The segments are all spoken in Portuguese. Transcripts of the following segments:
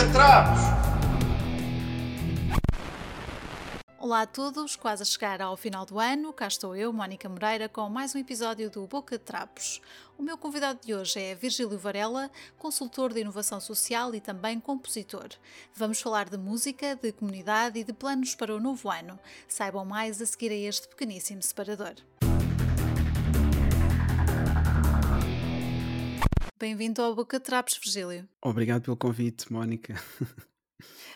Bocatrapos! Olá a todos, quase a chegar ao final do ano, cá estou eu, Mónica Moreira, com mais um episódio do Boca de Trapos. O meu convidado de hoje é Virgílio Varela, consultor de inovação social e também compositor. Vamos falar de música, de comunidade e de planos para o novo ano. Saibam mais a seguir a este pequeníssimo separador. Bem-vindo ao Boca Trapos, Virgílio. Obrigado pelo convite, Mónica.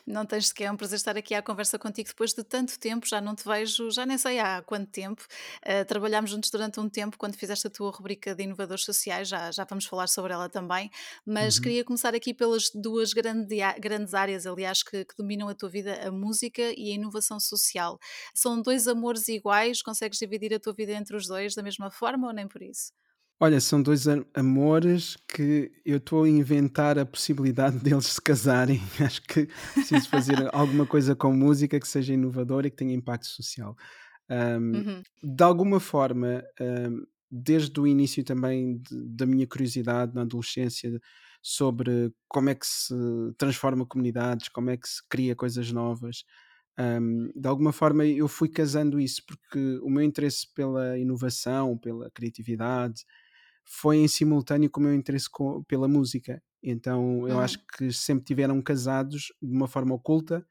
Não tens sequer, é um prazer estar aqui à conversa contigo depois de tanto tempo, já não te vejo, já nem sei há quanto tempo. Uh, trabalhámos juntos durante um tempo quando fizeste a tua rubrica de inovadores sociais, já, já vamos falar sobre ela também, mas uhum. queria começar aqui pelas duas grande, grandes áreas, aliás, que, que, dominam a tua vida, a música e a inovação social. São dois amores iguais, consegues dividir a tua vida entre os dois da mesma forma ou nem por isso? Olha, são dois amores que eu estou a inventar a possibilidade deles se casarem. Acho que preciso fazer alguma coisa com música que seja inovadora e que tenha impacto social. Um, uhum. De alguma forma, um, desde o início também de, da minha curiosidade na adolescência sobre como é que se transforma comunidades, como é que se cria coisas novas, um, de alguma forma eu fui casando isso, porque o meu interesse pela inovação, pela criatividade, foi em simultâneo com o meu interesse com, pela música. Então eu uhum. acho que sempre tiveram casados de uma forma oculta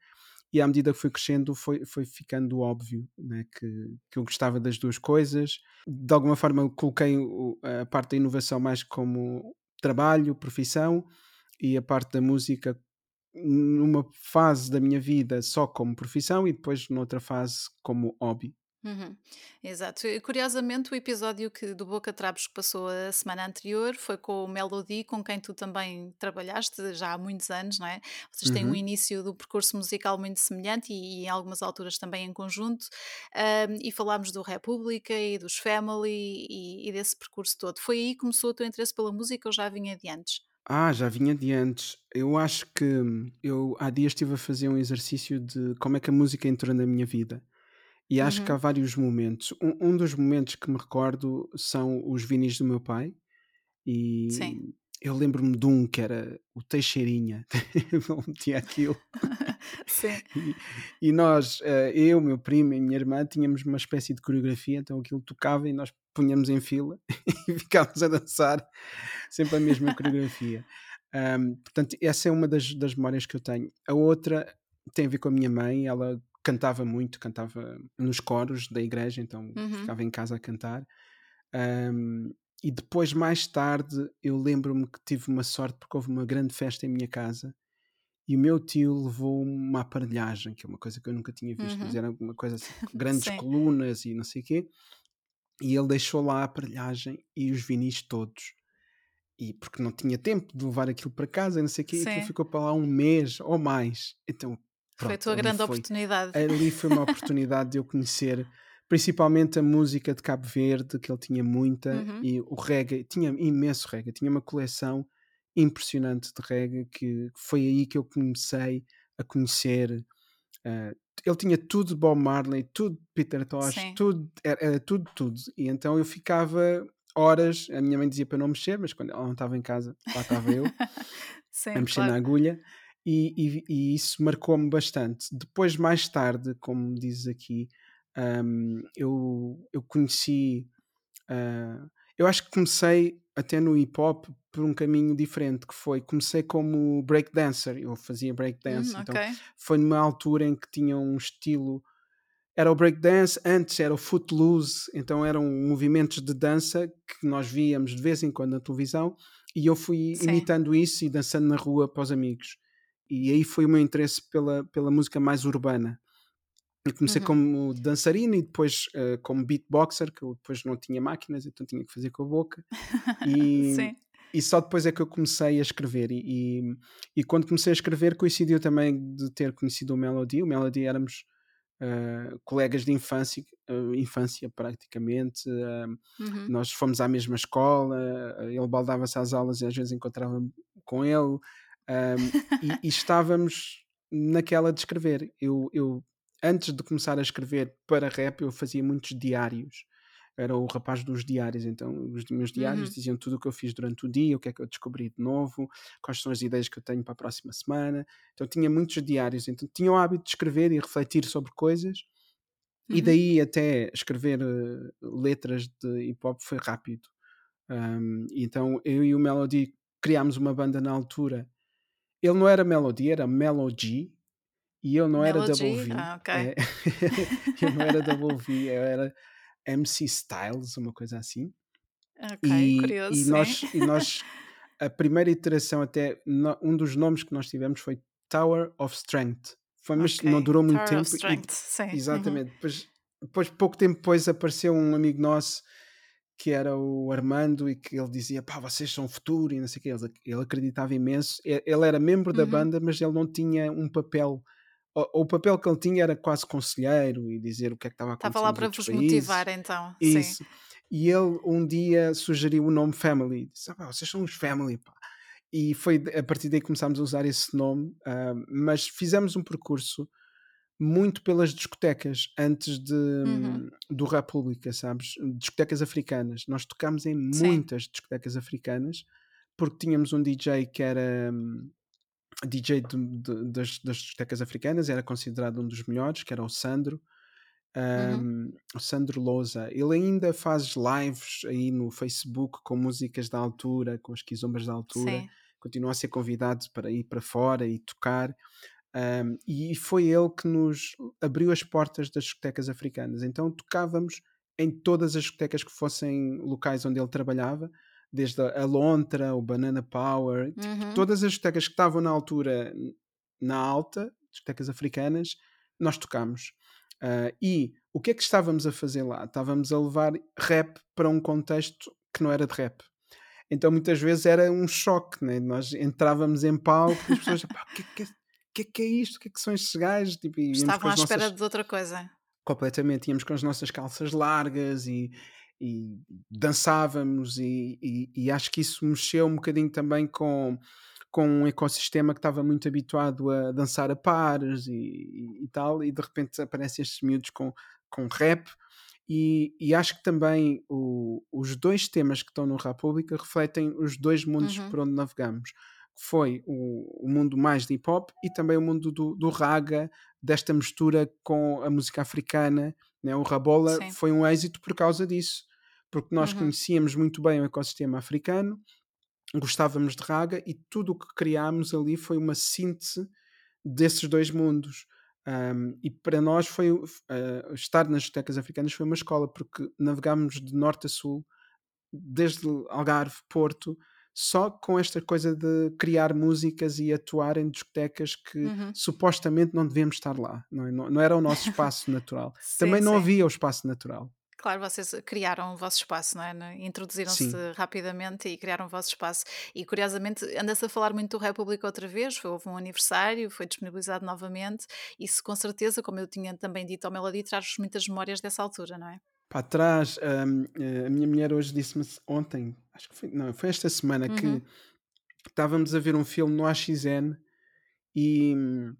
e à medida que fui crescendo foi, foi ficando óbvio né, que, que eu gostava das duas coisas. De alguma forma coloquei a parte da inovação mais como trabalho, profissão e a parte da música numa fase da minha vida só como profissão e depois noutra fase como hobby. Uhum, exato. E, curiosamente, o episódio que, do Boca Trapos que passou a semana anterior foi com o Melody, com quem tu também trabalhaste já há muitos anos, não é? Vocês têm um uhum. início do percurso musical muito semelhante e, e em algumas alturas também em conjunto. e falámos do República e dos Family e, e desse percurso todo. Foi aí que começou o teu interesse pela música ou já vinha de antes? Ah, já vinha de antes. Eu acho que eu há dias estive a fazer um exercício de como é que a música entrou na minha vida. E acho que há uhum. vários momentos. Um, um dos momentos que me recordo são os vinis do meu pai. E Sim. eu lembro-me de um que era o Teixeirinha. Ele metia aquilo. Sim. E, e nós, eh, eu, meu primo e minha irmã, tínhamos uma espécie de coreografia, então aquilo tocava e nós punhamos em fila e ficávamos a dançar sempre a mesma coreografia. Um, portanto, essa é uma das, das memórias que eu tenho. A outra tem a ver com a minha mãe, ela cantava muito, cantava nos coros da igreja, então uhum. ficava em casa a cantar. Um, e depois, mais tarde, eu lembro-me que tive uma sorte porque houve uma grande festa em minha casa e o meu tio levou uma aparelhagem, que é uma coisa que eu nunca tinha visto, uhum. mas era uma coisa assim, grandes colunas e não sei o quê. E ele deixou lá a aparelhagem e os vinis todos. E porque não tinha tempo de levar aquilo para casa, não sei o quê, Sim. e aquilo ficou para lá um mês ou mais. Então Pronto, foi a tua grande foi, oportunidade. Ali foi uma oportunidade de eu conhecer principalmente a música de Cabo Verde, que ele tinha muita, uhum. e o reggae, tinha imenso reggae, tinha uma coleção impressionante de reggae, que foi aí que eu comecei a conhecer. Uh, ele tinha tudo de Bob Marley, tudo de Peter Tosh, tudo, era, era, tudo, tudo. E então eu ficava horas, a minha mãe dizia para não mexer, mas quando ela não estava em casa, lá estava eu, Sim, a mexer claro. na agulha. E, e, e isso marcou-me bastante. Depois, mais tarde, como dizes aqui, um, eu, eu conheci. Uh, eu acho que comecei até no hip hop por um caminho diferente, que foi comecei como breakdancer, eu fazia breakdance, hum, então okay. foi numa altura em que tinha um estilo era o breakdance, antes era o footloose, então eram movimentos de dança que nós víamos de vez em quando na televisão e eu fui Sim. imitando isso e dançando na rua para os amigos e aí foi o meu interesse pela, pela música mais urbana. Eu comecei uhum. como dançarino e depois uh, como beatboxer, que eu depois não tinha máquinas, então tinha que fazer com a boca. E, e só depois é que eu comecei a escrever. E, e, e, quando comecei a escrever, coincidiu também de ter conhecido o Melody. O Melody éramos uh, colegas de infância, uh, infância praticamente. Uhum. Nós fomos à mesma escola, ele baldava-se às aulas e às vezes encontrava-me com ele. Um, e, e, estávamos naquela de escrever. Eu, eu, antes de começar a escrever para rap, eu fazia muitos diários. era o rapaz dos diários, então os meus diários Uhum. diziam tudo o que eu fiz durante o dia, o que é que eu descobri de novo, quais são as ideias que eu tenho para a próxima semana. Então tinha muitos diários, então tinha o hábito de escrever e refletir sobre coisas. E Uhum. daí até escrever uh, letras de hip hop foi rápido. Um, então eu e o Melody criámos uma banda na altura. Ele não era Melody, era Melody. E eu não era Double Melody? V. Ah, ok. É, eu não era Double V, eu era MC Styles, uma coisa assim. Ok, E, curioso, e nós, e nós, a primeira iteração até, no- um dos nomes que nós tivemos foi Tower of Strength. Foi, mas não Ok. durou muito Tower of tempo. e- Strength, sim. Uhum. exatamente. Depois, depois, pouco tempo depois, apareceu um amigo nosso que era o Armando e que ele dizia, pá, vocês são o futuro e não sei o quê. Ele, ele acreditava imenso. Ele era membro da Uhum. banda, mas ele não tinha um papel. O, o papel que ele tinha era quase conselheiro e dizer o que é que estava a Estava lá para vos países. motivar, então. Sim. Isso. E ele um dia sugeriu o nome Family. Disse, ah, pá, vocês são os Family, pá. E foi a partir daí que começámos a usar esse nome. ah, mas fizemos um percurso muito pelas discotecas antes de, Uhum. do República, sabes? Discotecas africanas. Nós tocámos em Sim. muitas discotecas africanas porque tínhamos um DJ que era hum, DJ de- de- das, das discotecas africanas, era considerado um dos melhores, que era o Sandro. Uhum. Um, o Sandro Lousa, ele ainda faz lives aí no Facebook com músicas da altura, com as quizombas da altura, Sim. continua a ser convidado para ir para fora e tocar. Um, e foi ele que nos abriu as portas das discotecas africanas. Então tocávamos em todas as discotecas que fossem locais onde ele trabalhava, desde a Lontra, o Banana Power, tipo, Uhum. todas as discotecas que estavam na altura na alta, discotecas africanas, nós tocámos. Ah, e o que é que estávamos a fazer lá? Estávamos a levar rap para um contexto que não era de rap. Então muitas vezes era um choque, né? nós entrávamos em palco e as pessoas, "Pá, o que, é que, é- que é que é isto? O que é que são estes gajos? Tipo, Estavam à espera nossas, de outra coisa. completamente, íamos com as nossas calças largas e, e dançávamos e, e- e acho que isso mexeu um bocadinho também com, com um ecossistema que estava muito habituado a dançar a pares e tal, e de repente aparecem estes miúdos com, com rap e, e acho que também o- os dois temas que estão no República refletem os dois mundos Uhum. por onde navegamos. Foi o, o mundo mais de hip hop e também o mundo do, do raga, desta mistura com a música africana. Né? O Rabola Sim. foi um êxito por causa disso, porque nós Uhum. conhecíamos muito bem o ecossistema africano, gostávamos de raga e tudo o que criámos ali foi uma síntese desses dois mundos. Um, e para nós foi uh, estar nas discotecas africanas foi uma escola porque navegámos de norte a sul desde Algarve, Porto só com esta coisa de criar músicas e atuar em discotecas que Uhum. supostamente não devíamos estar lá não, é? não, não era o nosso espaço natural Sim, também não sim. havia o espaço natural Claro, vocês criaram o vosso espaço, não é? No- Introduziram-se rapidamente e criaram o vosso espaço. E curiosamente, anda-se a falar muito do República outra vez. Foi, houve um aniversário, foi disponibilizado novamente. Isso, com certeza, como eu tinha também dito ao Melody, traz-vos muitas memórias dessa altura, não é? para trás um, a minha mulher hoje disse-me ontem acho que foi, não, foi esta semana Uhum. que estávamos a ver um filme no AXN e hum,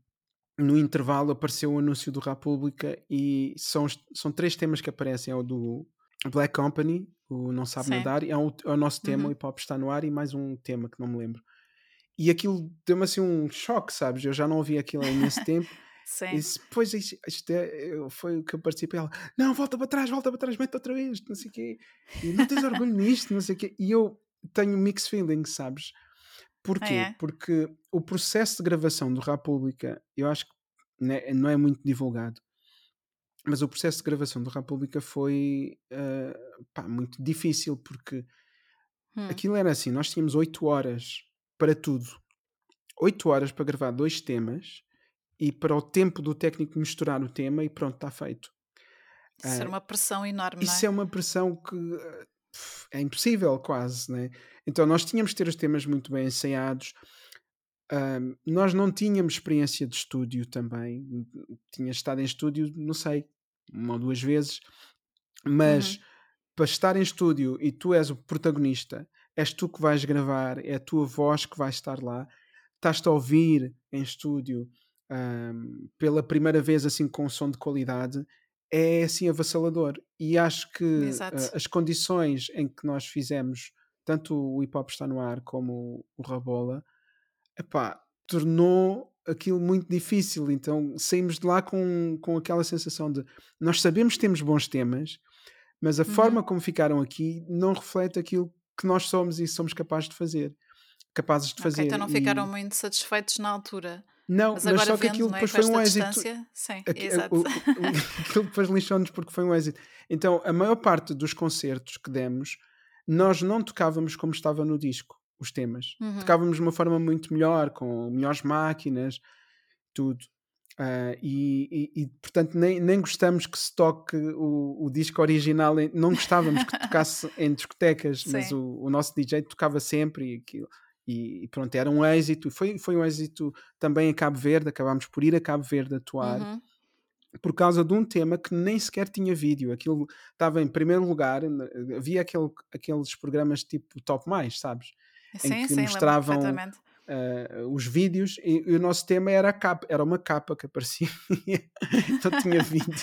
no intervalo apareceu o anúncio do República e são, são três temas que aparecem, é o do Black Company, o Não Sabe Sim. Nadar, e é o, é o nosso tema, Uhum. o hip hop está no ar, e mais um tema que não me lembro. E aquilo deu-me assim um choque, sabes? Eu já não ouvi aquilo há imenso tempo. E Sim. disse, pois isto, isto é, foi o que eu participei. Ela, não, volta para trás, volta para trás, mete outra vez, não sei o quê. E não tens orgulho nisto, não sei o quê. E eu tenho mixed feelings, sabes? Porquê? é? Porque o processo de gravação do República, eu acho que né, não é muito divulgado, mas o processo de gravação do República foi eh, pá, muito difícil, porque Hum. aquilo era assim: nós tínhamos 8 horas para tudo, 8 horas para gravar dois temas e para o tempo do técnico misturar o tema e pronto, está feito. Isso era uma pressão enorme, Isso é? é uma pressão que eh, é impossível, quase, né? Então nós tínhamos de ter os temas muito bem ensaiados. Nós não tínhamos experiência de estúdio também. Tinha estado em estúdio, não sei, uma ou duas vezes, mas Uhum. para estar em estúdio e tu és o protagonista, és tu que vais gravar, é a tua voz que vai estar lá, estás-te a ouvir em estúdio ahm, pela primeira vez assim com som de qualidade, é assim avassalador. E acho que uh, as condições em que nós fizemos, tanto o hip hop está no ar como o Rabola, epá, tornou aquilo muito difícil. Então saímos de lá com, com aquela sensação de nós sabemos que temos bons temas, mas a uhum. forma como ficaram aqui não reflete aquilo que nós somos e somos capazes de fazer. Capazes de fazer. então não ficaram e... muito satisfeitos na altura. Não, mas, mas só que aquilo é, depois foi um êxito. Sim, Aqui, o, o, aquilo depois lixou-nos porque foi um êxito. Então, a maior parte dos concertos que demos, nós não tocávamos como estava no disco, os temas. Uhum. Tocávamos de uma forma muito melhor, com melhores máquinas, tudo. Uh, e, e, e, portanto nem, nem gostamos que se toque o, o disco original, não gostávamos que tocasse em discotecas, mas o, o, nosso DJ tocava sempre e aquilo. E, pronto, era um êxito, foi, foi um êxito também em Cabo Verde, acabámos por ir a Cabo Verde atuar. Uhum. Por causa de um tema que nem sequer tinha vídeo, aquilo estava em primeiro lugar. Havia aquele, aqueles programas tipo Top Mais, sabes? Sim, em que sim, mostravam uh, os vídeos e, e, o nosso tema era a capa, era uma capa que aparecia, então tinha vídeo.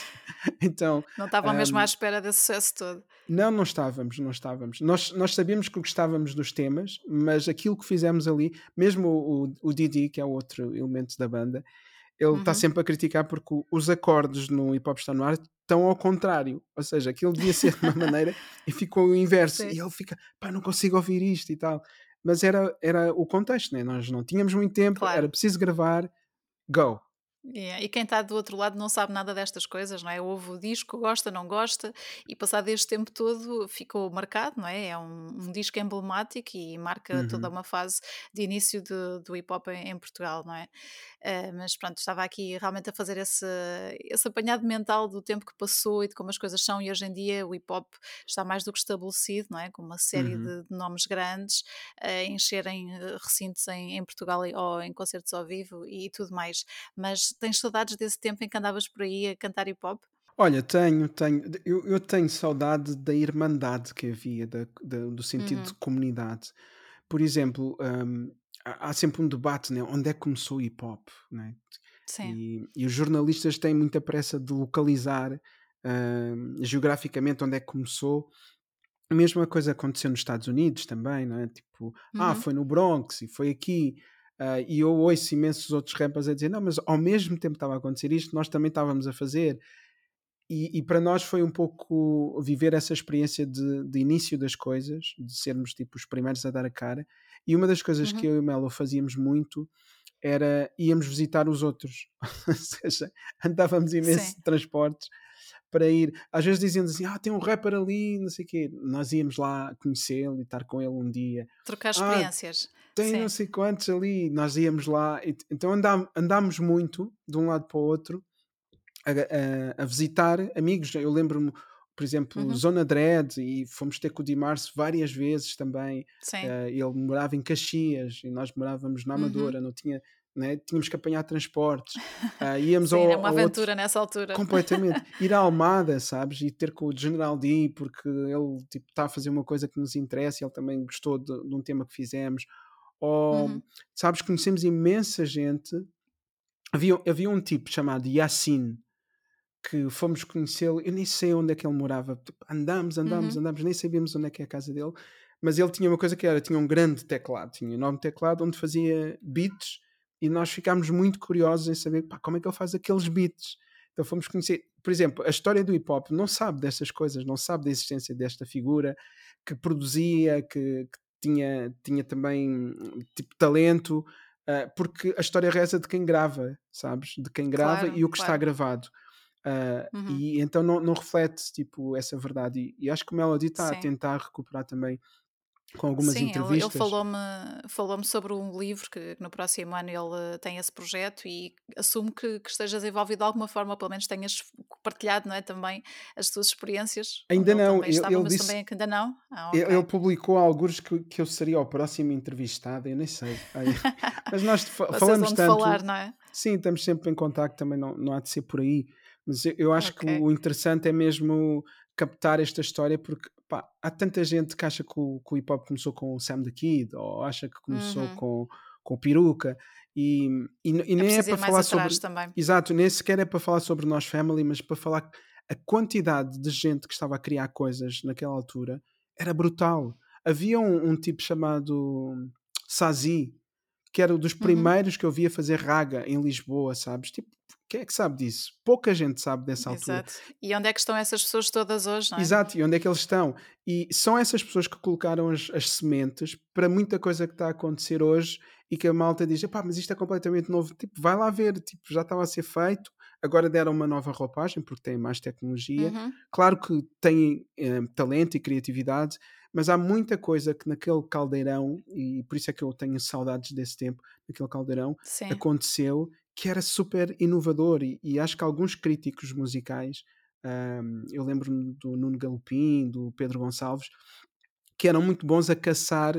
Então, não estavam um, mesmo à espera desse sucesso todo. Não, não estávamos, não estávamos. Nós, nós sabíamos que gostávamos dos temas, mas aquilo que fizemos ali, mesmo o, o, o Didi, que é o outro elemento da banda, ele está uhum. sempre a criticar porque os acordes no hip hop está no ar estão ao contrário. Ou seja, aquilo devia ser de uma maneira e ficou o inverso. Sim. E ele fica, pá, não consigo ouvir isto e tal mas era, era o contexto, né? nós não tínhamos muito tempo, claro. era preciso gravar, go. Yeah. E quem está do outro lado não sabe nada destas coisas, não é? Ouve o disco, gosta, não gosta, e passado este tempo todo ficou marcado, não é? É um, um disco emblemático e marca uhum. toda uma fase de início de, do hip hop em, em Portugal, não é? Uh, mas pronto, estava aqui realmente a fazer esse, esse apanhado mental do tempo que passou e de como as coisas são, e hoje em dia o hip hop está mais do que estabelecido, não é? Com uma série uhum. de, de, nomes grandes a encherem eh, recintos em, em Portugal ou em concertos ao vivo e tudo mais. Mas tens saudades desse tempo em que andavas por aí a cantar hip hop? Olha, tenho, tenho. Eu, eu tenho saudade da irmandade que havia, da, da, do sentido uhum. de comunidade. Por exemplo, um, há, sempre um debate, né? onde é que começou o hip hop? Né? Sim. E, e, os jornalistas têm muita pressa de localizar um, geograficamente onde é que começou. A mesma coisa aconteceu nos Estados Unidos também, não é? Tipo, ah, uhum. ah, foi no Bronx e foi aqui. Uh, e eu ouço imensos outros rappers a dizer: não, mas ao mesmo tempo estava a acontecer isto, nós também estávamos a fazer. E, e para nós foi um pouco viver essa experiência de, de, início das coisas, de sermos tipo os primeiros a dar a cara. E uma das coisas uhum. que eu e o Melo fazíamos muito era íamos visitar os outros, ou seja, andávamos imenso de transportes para ir. Às vezes diziam assim: Ah, tem um rapper ali, não sei o quê. Nós íamos lá conhecê-lo e estar com ele um dia. Trocar ah, experiências. Ah, tem Sim. não sei quantos ali, nós íamos lá, então andá, andámos muito de um lado para o outro a, a, a visitar amigos. Eu lembro-me, por exemplo, uhum. Zona Dread, e fomos ter com o Dimarce várias vezes também. Uh, ele morava em Caxias e nós morávamos na Amadora, uhum. não tinha. Né? Tínhamos que apanhar transportes. Uh, íamos Sim, ao, era uma aventura outro, nessa altura. Completamente. Ir à Almada, sabes? E ter com o General D, porque ele tipo, está a fazer uma coisa que nos interessa e ele também gostou de, de um tema que fizemos ou, uhum. sabes, conhecemos imensa gente. Havia, havia um tipo chamado Yassin que fomos conhecê-lo. Eu nem sei onde é que ele morava. Tipo, andamos, andamos, uhum. andamos, nem sabíamos onde é que é a casa dele. Mas ele tinha uma coisa que era: tinha um grande teclado, tinha um enorme teclado onde fazia beats e nós ficámos muito curiosos em saber pá, como é que ele faz aqueles beats. Então fomos conhecer, por exemplo, a história do hip hop não sabe destas coisas, não sabe da existência desta figura que produzia, que, que tinha, tinha também tipo talento, uh, porque a história reza de quem grava, sabes? De quem grava claro, e o que claro. está gravado. Uh, uhum. E então não, não reflete tipo essa verdade. E, e acho que o Melody está a tentar recuperar também com algumas Sim, entrevistas. Ele, ele falou-me falou sobre um livro que, que, no próximo ano ele tem esse projeto e assumo que, que, estejas envolvido de alguma forma, ou pelo menos tenhas partilhado não é, também as tuas experiências. Ainda não, ele, estava, ele disse, também ainda não. Ah, okay. ele, ele, publicou alguns que, que eu seria o próximo entrevistado, eu nem sei. mas nós falamos tanto. Falar, não é? Sim, estamos sempre em contato, também não, não há de ser por aí. Mas eu, eu acho okay. que o interessante é mesmo captar esta história porque pá, há tanta gente que acha que o, que o hip hop começou com o Sam the Kid ou acha que começou uhum. com, com o Peruca e, e, e é nem é para falar sobre também. exato, nem sequer é para falar sobre nós family, mas para falar a quantidade de gente que estava a criar coisas naquela altura era brutal. Havia um, um tipo chamado Sazi, que era um dos Uhum. primeiros que eu via fazer raga em Lisboa, sabes? Tipo, quem é que sabe disso? Pouca gente sabe dessa altura. Exato. E onde é que estão essas pessoas todas hoje, não é? Exato, e onde é que eles estão? E são essas pessoas que colocaram as, as sementes para muita coisa que está a acontecer hoje e que a malta diz: pá, mas isto é completamente novo. Tipo, vai lá ver, tipo, já estava a ser feito, agora deram uma nova roupagem porque têm mais tecnologia. Uhum. Claro que têm eh, talento e criatividade, mas há muita coisa que naquele caldeirão, e por isso é que eu tenho saudades desse tempo, naquele caldeirão, Sim. aconteceu que era super inovador e, e acho que alguns críticos musicais um, eu lembro-me do Nuno Galopim, do Pedro Gonçalves, que eram muito bons a caçar.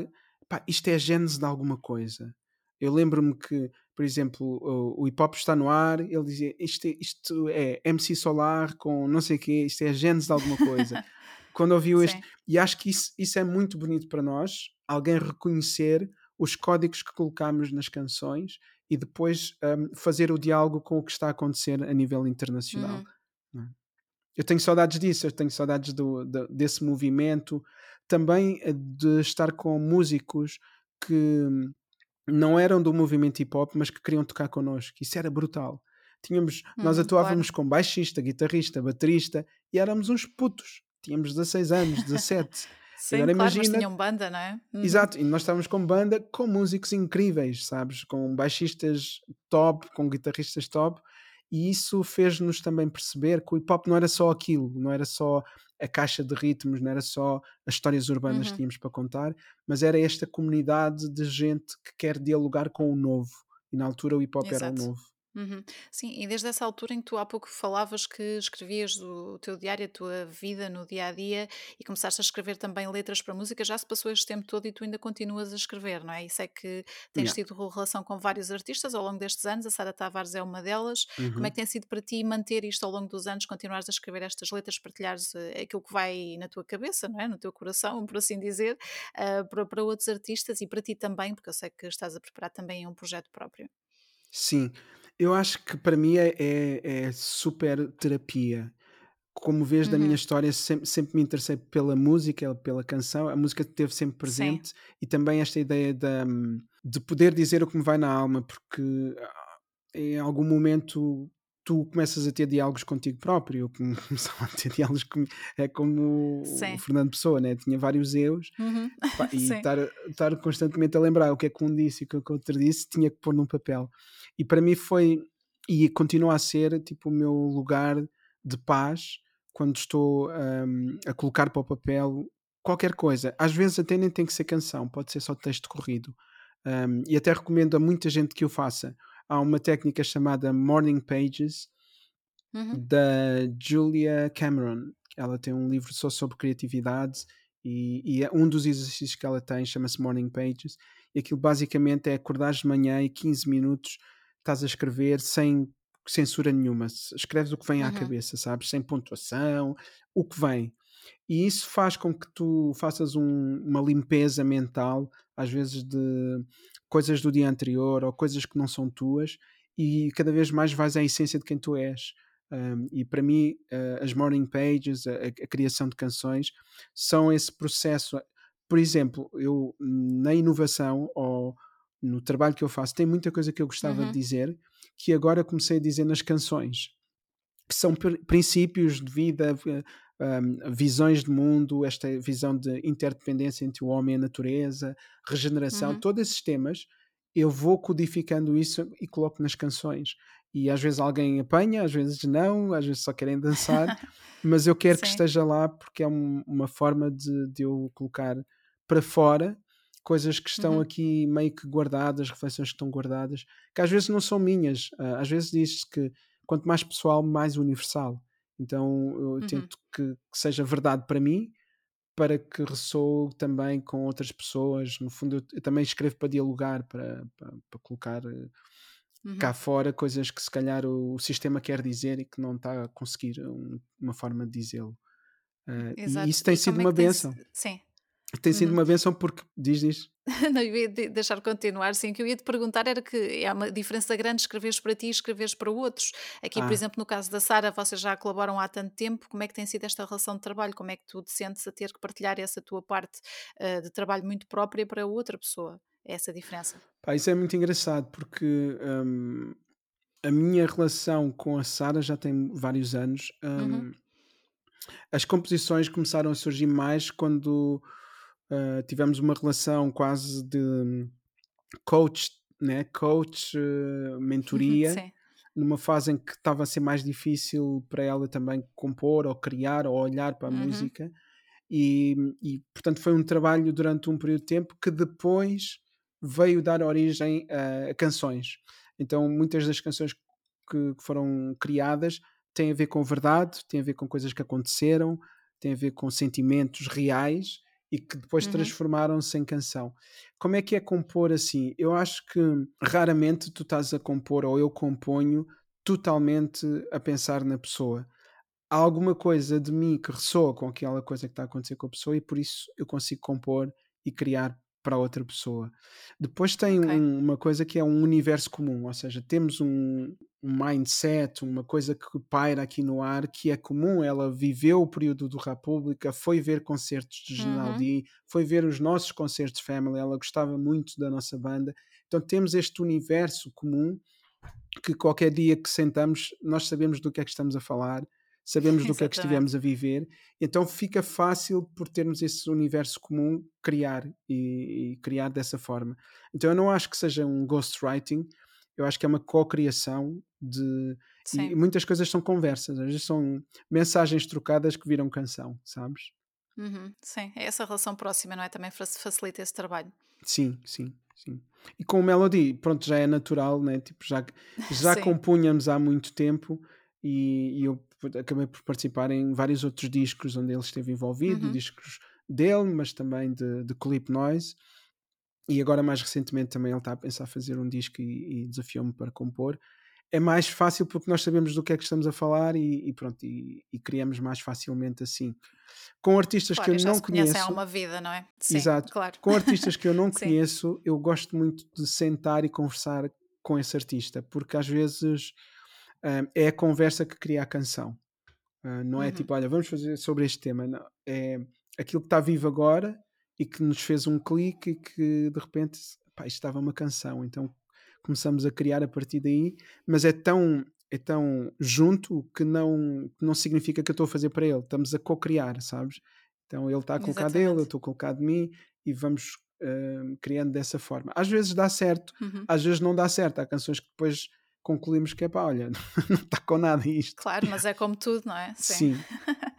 Pá, isto é a gênese de alguma coisa. Eu lembro-me que, por exemplo, o, o hip hop está no ar, ele dizia isto, é- isto é MC Solar com não sei o quê, isto é a gênese de alguma coisa. Quando ouviu este, e acho que isso, isso é muito bonito para nós, alguém reconhecer os códigos que colocamos nas canções e depois um, fazer o diálogo com o que está a acontecer a nível internacional. Uhum. Eu tenho saudades disso, eu tenho saudades do, do- desse movimento, também eh, de estar com músicos que não eram do movimento hip hop, mas que queriam tocar connosco. Isso era brutal. Tínhamos, nós Uhum, atuávamos claro. com baixista, guitarrista, baterista e éramos uns putos. Tínhamos 16 anos, 17. Sim, Agora claro, mas imagina tinham banda, não é? Uhum. Exato, e nós estávamos com banda com músicos incríveis, sabes? Com baixistas top, com guitarristas top, e isso fez-nos também perceber que o hip hop não era só aquilo, não era só a caixa de ritmos, não era só as histórias urbanas que Uhum. tínhamos para contar, mas era esta comunidade de gente que quer dialogar com o novo. E na altura o hip hop era o novo. Uhum. Sim, e desde essa altura em que tu há pouco falavas que escrevias o teu diário, a tua vida no dia a dia e começaste a escrever também letras para música, já se passou este tempo todo e tu ainda continuas a escrever, não é? Isso é que tens Yeah. tido relação com vários artistas ao longo destes anos, a Sara Tavares é uma delas. Como é Uhum. que tem sido para ti manter isto ao longo dos anos, continuares a escrever estas letras, partilhares eh, aquilo que vai na tua cabeça, não é? No teu coração, por assim dizer, ah, para, para outros artistas e para ti também, porque eu sei que estás a preparar também um projeto próprio. Sim, eu acho que para mim é, é, é super terapia. como vês da minha Uhum. história, sempre, sempre me interessei pela música, pela canção, a música esteve sempre Sim. presente e também esta ideia da, de poder dizer o que me vai na alma, porque ah, em algum momento tu começas a ter diálogos contigo próprio, eu come- começava a ter diálogos com, é como o Sim. Fernando Pessoa, né? tinha vários eus Uhum. pá, e estar, constantemente a lembrar o que é que um disse e o que é que o outro disse, tinha que pôr num papel. E para mim foi, e continua a ser, tipo o meu lugar de paz quando estou hum, a colocar para o papel qualquer coisa. Às vezes até nem tem que ser canção, pode ser só texto corrido. Hum, e até recomendo a muita gente que o faça. Há uma técnica chamada Morning Pages Uhum. da Julia Cameron. Ela tem um livro só sobre criatividade e, e é um dos exercícios que ela tem chama-se Morning Pages. E aquilo basicamente é acordares de manhã e 15 minutos estás a escrever sem censura nenhuma. Escreves o que vem à Uhum. cabeça, sabes? Sem pontuação, o que vem. E isso faz com que tu faças um- uma limpeza mental, às vezes de coisas do dia anterior ou coisas que não são tuas, e cada vez mais vais à essência de quem tu és. Um, e para mim, uh, as morning pages, a, a criação de canções, são esse processo. Por exemplo, eu na inovação ou no trabalho que eu faço, tem muita coisa que eu gostava de Uhum. dizer que agora comecei a dizer nas canções que são pr- princípios de vida, eh, um, visões de mundo, esta visão de interdependência entre o homem e a natureza, regeneração, Uhum. todos esses temas, eu vou codificando isso e coloco nas canções. E às vezes alguém apanha, às vezes não, às vezes só querem dançar, mas eu quero que Sim. esteja lá porque é um- uma forma de, de eu colocar para fora coisas que estão Uhum. aqui meio que guardadas, reflexões que estão guardadas, que às vezes não são minhas. Ah, às vezes diz-se que quanto mais pessoal, mais universal. Então eu Uhum. tento que, que seja verdade para mim, para que ressoe também com outras pessoas. No fundo, eu, eu também escrevo para dialogar, para, para, para colocar eh, cá Uhum. fora coisas que se calhar o, o sistema quer dizer e que não está a conseguir um- uma forma de dizê-lo. Ah, e isso tem E sido é uma benção. Sim. Tem sido Uhum. uma benção porque diz, diz. Não, eu ia de deixar continuar, sim, o que eu ia te perguntar era que é uma diferença grande escreveres para ti e escreveres para outros. Aqui, por Ah, exemplo, no caso da Sara, vocês já colaboram há tanto tempo, como é que tem sido esta relação de trabalho? Como é que tu te sentes a ter que partilhar essa tua parte, hã, de trabalho muito própria para outra pessoa? É essa diferença? pá, isso é muito engraçado porque, hum, a minha relação com a Sara já tem vários anos. Uhum, Hum, as composições começaram a surgir mais quando, hã, tivemos uma relação quase de coach, né, coach, eh, mentoria, sim. numa fase em que estava a ser mais difícil para ela também compor ou criar ou olhar para a Uhum, música. E, e, portanto foi um trabalho durante um período de tempo que depois veio dar origem a, a canções. Então muitas das canções que, que foram criadas têm a ver com verdade, têm a ver com coisas que aconteceram, têm a ver com sentimentos reais e que depois uhum, transformaram-se em canção. Como é que é compor assim? Eu acho que raramente tu estás a compor ou eu componho totalmente a pensar na pessoa há alguma coisa de mim que ressoa com aquela coisa que está a acontecer com a pessoa e por isso eu consigo compor e criar para outra pessoa. Depois tem ok. um- uma coisa que é um universo comum, ou seja, temos um, um mindset, uma coisa que paira aqui no ar que é comum. Ela viveu o período do República, foi ver concertos de Uhum, D, foi ver os nossos concertos de Family, ela gostava muito da nossa banda. Então temos este universo comum que qualquer dia que sentamos, nós sabemos do que é que estamos a falar, sabemos do que é que estivemos a viver, então fica fácil, por termos esse universo comum, criar e, e criar dessa forma. Então eu não acho que seja um ghostwriting, eu acho que é uma co-criação de. E muitas coisas são conversas, às vezes são mensagens trocadas que viram canção, sabes? Uhum, sim. É essa relação próxima, não é? Também faci facilita esse trabalho. Sim, sim, sim. E com o Melody, pronto, já é natural, né? Tipo, já, já compunhamos há muito tempo e, e eu acabei por participar em vários outros discos onde ele esteve envolvido, Uhum, discos dele, mas também de, de Clip Noise. E agora, mais recentemente, também ele está a pensar fazer um disco e, e desafiou-me para compor. É mais fácil porque nós sabemos do que é que estamos a falar e, e pronto, e, e criamos mais facilmente assim. Com artistas que claro, eu e já não se há conheço, uma vida, não é? Sim, Exato. claro. Com artistas que eu não conheço, eu gosto muito de sentar e conversar com esse artista, porque às vezes, é a conversa que cria a canção. Hã, não é Uhum, tipo: "Olha, vamos fazer sobre este tema", não. É aquilo que está vivo agora e que nos fez um clique e que de repente, pá, isto estava uma canção, então começamos a criar a partir daí, mas é tão é tão junto que não que não significa que eu estou a fazer para ele, estamos a co-criar, sabes? Então ele está a colocar dele, eu exatamente. estou a colocar de mim e vamos, hã, criando dessa forma. Às vezes dá certo, Uhum. às vezes não dá certo. Há canções que depois concluímos que: "Epá, olha, não está com nada isto". Claro, mas é como tudo, não é? Sim. Sim,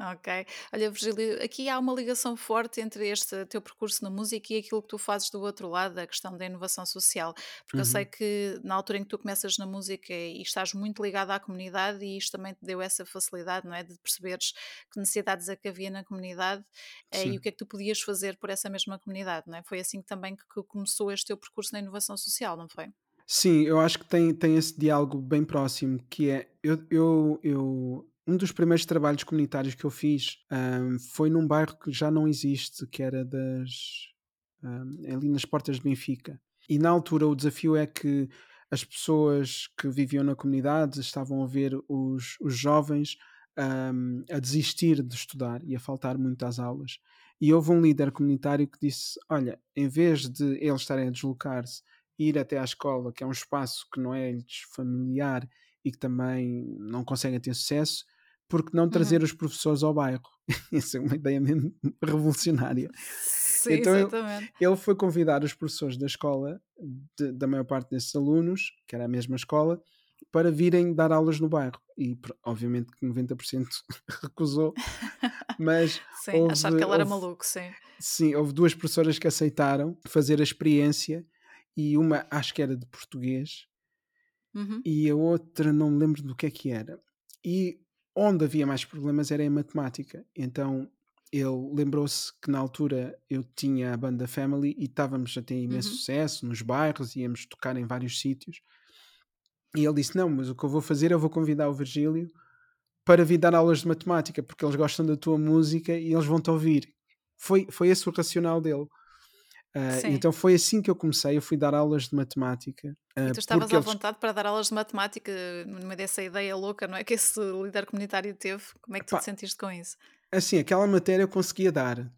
Ok. Olha, Virgílio, aqui há uma ligação forte entre este teu percurso na música e aquilo que tu fazes do outro lado, a questão da inovação social. Porque eu sei uhum, que na altura em que tu começas na música e estás muito ligado à comunidade, e isto também te deu essa facilidade, não é? De perceberes que necessidades é que havia na comunidade eh, e o que é que tu podias fazer por essa mesma comunidade, não é? Foi assim também que que começou este teu percurso na inovação social, não foi? Sim, eu acho que tem, tem esse diálogo bem próximo, que é eu, eu, eu um dos primeiros trabalhos comunitários que eu fiz ahm, foi num bairro que já não existe, que era das ahm, ali nas portas de Benfica. E na altura o desafio é que as pessoas que viviam na comunidade estavam a ver os, os jovens ahm, a desistir de estudar e a faltar muito às aulas. E houve um líder comunitário que disse: Olha, em vez de eles estarem a deslocar-se ir até à escola, que é um espaço que não é lhes familiar e que também não conseguem ter sucesso, porque não Uhum. trazer os professores ao bairro? Isso é uma ideia mesmo revolucionária. Sim, Então exatamente. ele foi convidar os professores da escola, de- da maior parte desses alunos, que era a mesma escola, para virem dar aulas no bairro. E obviamente que 90% recusou, mas Sim, achar que houve, ele era houve maluco, sim. Sim, houve 2 professoras que aceitaram fazer a experiência e uma acho que era de português Uhum. e a outra não me lembro do que é que era. E onde havia mais problemas era em matemática. Então ele lembrou-se que na altura eu tinha a banda Family e estávamos a ter imenso Uhum. sucesso nos bairros, íamos tocar em vários sítios. E ele disse: Não, mas o que eu vou fazer, eu vou convidar o Virgílio para vir dar aulas de matemática, porque eles gostam da tua música e eles vão-te ouvir. Foi, foi esse o racional dele. Uh, então foi assim que eu comecei. Eu fui dar aulas de matemática. Uh, e tu estavas à eles... vontade para dar aulas de matemática meio dessa ideia louca, não é? Que esse líder comunitário teve. Como é que tu Epá, te sentiste com isso? Assim, aquela matéria eu conseguia dar.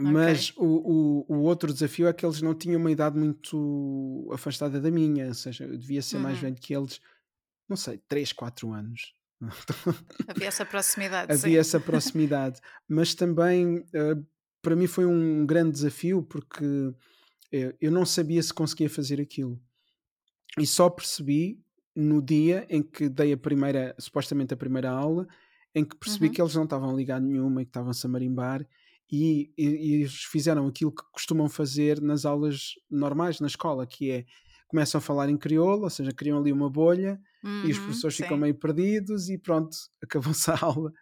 Mas okay. o, o, o, outro desafio é que eles não tinham uma idade muito afastada da minha, ou seja, eu devia ser uhum. mais velho que eles, não sei, 3, 4 anos. Havia essa proximidade. Havia sim. essa proximidade. Mas também, uh, para mim, foi um grande desafio porque uh, eu não sabia se conseguia fazer aquilo. E só percebi no dia em que dei a primeira, supostamente a primeira aula, em que percebi uhum. que eles não estavam ligados nenhuma e que estavam-se a marimbar e, e, e eles fizeram aquilo que costumam fazer nas aulas normais na escola, que é começam a falar em crioulo, ou seja, criam ali uma bolha uhum, e os uhum, professores sim. ficam meio perdidos e pronto, acabou-se a aula.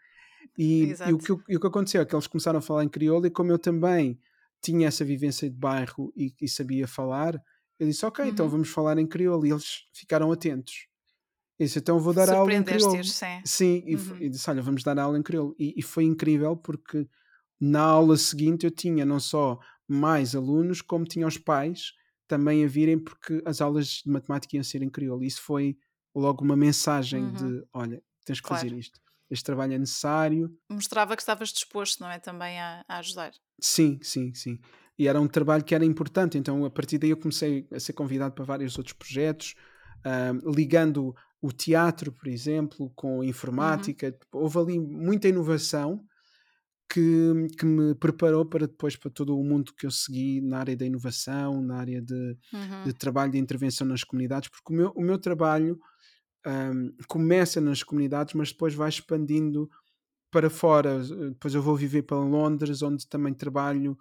E, e, o que, e, o que, aconteceu é que eles começaram a falar em crioulo e como eu também tinha essa vivência de bairro e, e sabia falar, eu disse, ok, então uhum. então vamos falar em crioulo e eles ficaram atentos. Eu disse, então vou dar aula em crioulo. Sim, sim e, uhum. e, disse, olha, vamos dar aula em crioulo. E, e foi incrível porque na aula seguinte eu tinha não só mais alunos, como tinha os pais também a virem porque as aulas de matemática iam ser em crioulo. Isso foi logo uma mensagem uhum. de: olha, tens que claro. fazer isto. Este trabalho é necessário. Mostrava que estavas disposto, não é? Também a, a, ajudar. Sim, sim, sim. E era um trabalho que era importante. Então, a partir daí, eu comecei a ser convidado para vários outros projetos, uh, ligando o teatro, por exemplo, com a uhum. informática. Uhum. Houve ali muita inovação que, que me preparou para depois para todo o mundo que eu segui na área da inovação, na área de, uhum. de trabalho de intervenção nas comunidades, porque o meu, o meu trabalho um, começa nas comunidades, mas depois vai expandindo para fora. Depois eu vou viver para Londres, onde também trabalho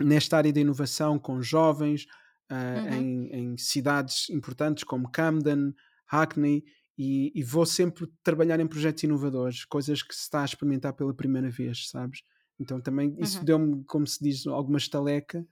nesta área da inovação com jovens, uh, uhum. em, em, cidades importantes como Camden, Hackney, e, e, vou sempre trabalhar em projetos inovadores, coisas que se está a experimentar pela primeira vez, sabes? Então também isso uhum. deu-me, como se diz, alguma estaleca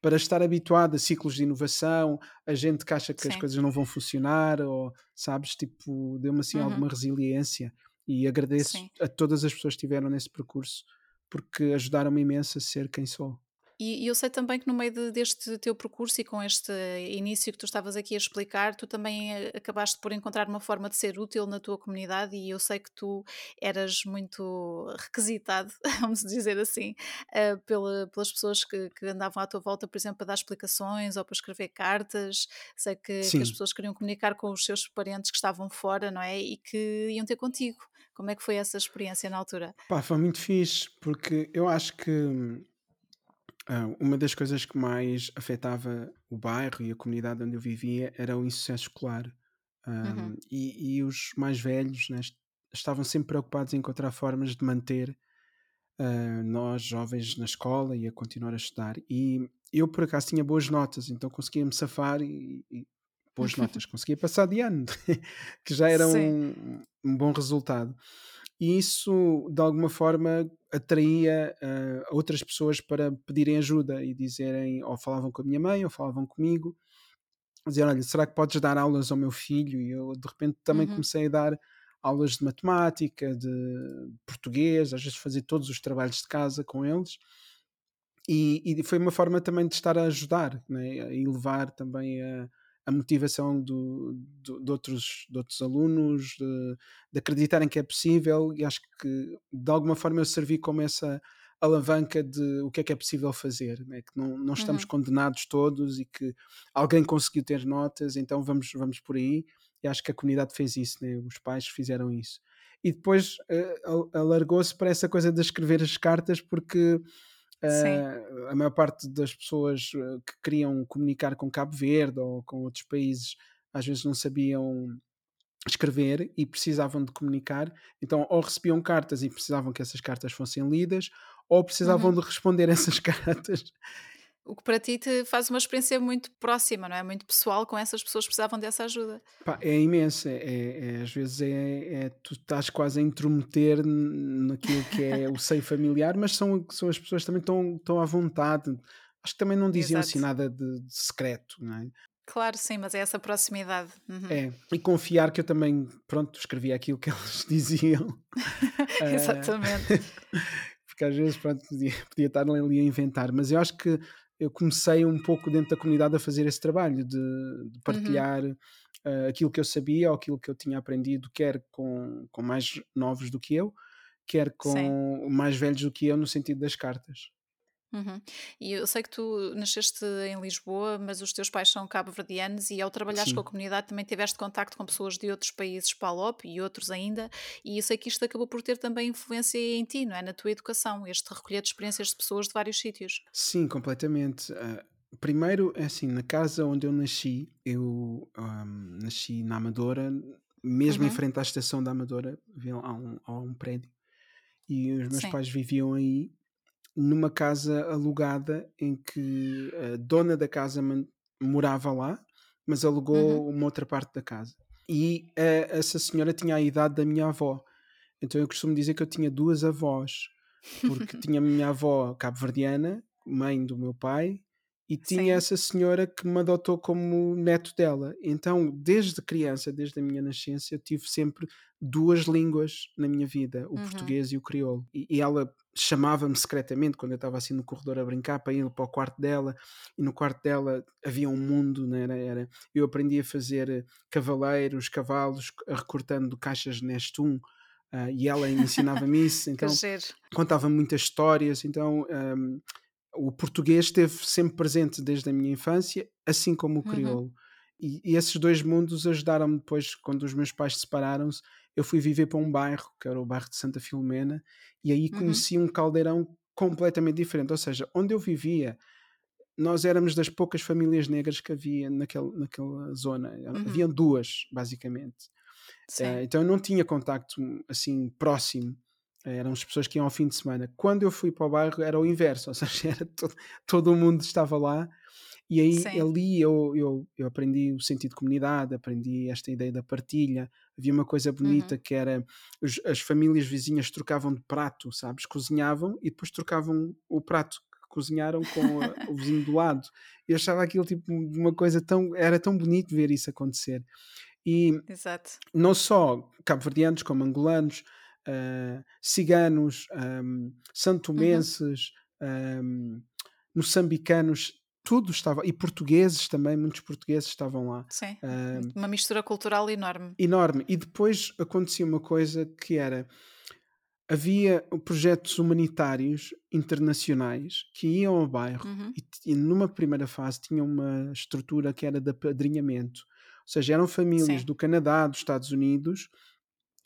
para estar habituado a ciclos de inovação, a gente que acha que Sim. as coisas não vão funcionar, ou sabes, tipo, deu-me assim uhum. alguma resiliência e agradeço Sim. a todas as pessoas que estiveram nesse percurso porque ajudaram-me imenso a ser quem sou. E, e, eu sei também que no meio de, deste teu percurso e com este início que tu estavas aqui a explicar, tu também eh, acabaste por encontrar uma forma de ser útil na tua comunidade e eu sei que tu eras muito requisitado, vamos dizer assim, uh, pela, pelas pessoas que, que, andavam à tua volta, por exemplo, para dar explicações ou para escrever cartas. Sei que, que as pessoas queriam comunicar com os seus parentes que estavam fora, não é? E que iam ter contigo. Como é que foi essa experiência na altura? Pá, foi muito fixe, porque eu acho que hum, uma das coisas que mais afetava o bairro e a comunidade onde eu vivia era o insucesso escolar. Uhum. e, e os mais velhos né, estavam sempre preocupados em encontrar formas de manter uh, nós, jovens, na escola e a continuar a estudar. E eu, por acaso, tinha boas notas, então conseguia-me safar e, e boas notas, conseguia passar de ano, que já era um, um bom resultado e isso de alguma forma atraía uh, outras pessoas para pedirem ajuda e dizerem, ou falavam com a minha mãe, ou falavam comigo, dizer, olha, será que podes dar aulas ao meu filho? E eu de repente também uhum. comecei a dar aulas de matemática, de português, às vezes fazer todos os trabalhos de casa com eles. E, e foi uma forma também de estar a ajudar né? e levar também a, a motivação do, do, de, outros, de outros alunos, de, de, acreditarem que é possível, e acho que de alguma forma eu servi como essa alavanca de o que é que é possível fazer, né? que não, não estamos uhum. condenados todos e que alguém conseguiu ter notas, então vamos, vamos por aí. E acho que a comunidade fez isso, né? os pais fizeram isso. E depois uh, alargou-se para essa coisa de escrever as cartas, porque Uh, a maior parte das pessoas eh, que queriam comunicar com Cabo Verde ou com outros países às vezes não sabiam escrever e precisavam de comunicar, então ou recebiam cartas e precisavam que essas cartas fossem lidas, ou precisavam uhum. de responder essas cartas o que para ti te faz uma experiência muito próxima, não é? Muito pessoal com essas pessoas que precisavam dessa ajuda. Pá, é imenso, é, é, às vezes é, é, tu estás quase a intrometer naquilo que é o seio familiar, mas são, são as pessoas também estão, estão à vontade. Acho que também não diziam assim Exato. assim nada de, de, secreto, não é? Claro, sim, mas é essa proximidade. Uhum. É, e confiar que eu também, pronto, escrevi aquilo que eles diziam. Exatamente. porque às vezes, pronto, podia, podia estar ali a inventar, mas eu acho que eu comecei um pouco dentro da comunidade a fazer esse trabalho de, de Uhum. partilhar uh, aquilo que eu sabia ou aquilo que eu tinha aprendido, quer com, com mais novos do que eu, quer Sim. com mais velhos do que eu, no sentido das cartas. Uhum. E eu sei que tu nasceste em Lisboa, mas os teus pais são cabo-verdianos e ao trabalhares com a comunidade também tiveste contacto com pessoas de outros países PALOP e outros ainda, e eu sei que isto acabou por ter também influência em ti, não é? Na tua educação, este recolher de experiências de pessoas de vários sítios. Sim, completamente. Ah, primeiro, é assim, na casa onde eu nasci, eu ahm, nasci na Amadora, mesmo em Uhum. frente à estação da Amadora, há um, há um prédio, e os meus Sim. pais viviam aí, numa casa alugada em que a dona da casa morava lá, mas Uhum. alugou uma outra parte da casa. E eh, essa senhora tinha a idade da minha avó. Então eu costumo dizer que eu tinha duas avós, porque tinha a minha avó cabo-verdiana, mãe do meu pai, e tinha Sim. essa senhora que me adotou como neto dela. Então, desde criança, desde a minha nascença, eu tive sempre duas línguas na minha vida, o Uhum. português e o crioulo. E, e ela chamava-me secretamente quando eu estava assim no corredor a brincar para ir para o quarto dela e no quarto dela havia um mundo né? era, era eu aprendi a fazer eh, cavaleiros, cavalos recortando caixas Nestum ah, e ela ensinava-me isso então contava muitas histórias então ahm, o português esteve sempre presente desde a minha infância assim como o Uhum. crioulo e, e esses dois mundos ajudaram-me depois quando os meus pais se separaram-se eu fui viver para um bairro que era o bairro de Santa Filomena e aí Uhum. conheci um caldeirão completamente diferente. Ou seja, onde eu vivia, nós éramos das poucas famílias negras que havia naquele, naquela zona. Uhum. Haviam duas, basicamente. Eh, então eu não tinha contacto assim próximo. Eh, Eram as pessoas que iam ao fim de semana. Quando eu fui para o bairro era o inverso, ou seja, era todo, todo o mundo estava lá e aí Sim. ali eu, eu, eu aprendi o sentido de comunidade, aprendi esta ideia da partilha. Havia uma coisa bonita Uhum. que era os- as famílias vizinhas trocavam de prato, sabes? Cozinhavam e depois trocavam o prato que cozinharam com a- o vizinho do lado. Eu achava aquilo tipo uma coisa tão. Era tão bonito ver isso acontecer. E Exato. não só cabo-verdianos, como angolanos, ah, ciganos, ahm, Uhum. santomenses, ahm, moçambicanos, tudo estava, e portugueses também, muitos portugueses estavam lá. Sim. ahm, Uma mistura cultural enorme. enorme. E depois acontecia uma coisa que era, havia projetos humanitários internacionais que iam ao bairro Uhum. e, e numa primeira fase tinham uma estrutura que era de apadrinhamento. Ou seja, eram famílias Sim. do Canadá, dos Estados Unidos,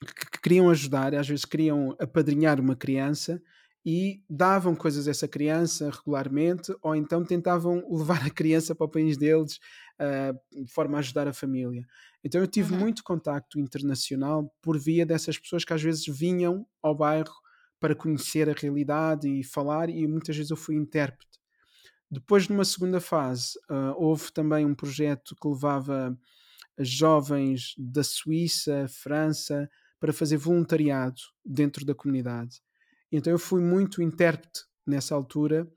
que, que queriam ajudar, às vezes queriam apadrinhar uma criança e davam coisas a essa criança regularmente, ou então tentavam levar a criança para o país deles ah, de forma a ajudar a família. Então eu tive Uhum. muito contacto internacional por via dessas pessoas que às vezes vinham ao bairro para conhecer a realidade e falar, e muitas vezes eu fui intérprete. Depois, numa segunda fase, ah, houve também um projeto que levava jovens da Suíça, França, para fazer voluntariado dentro da comunidade. Então eu fui muito intérprete nessa altura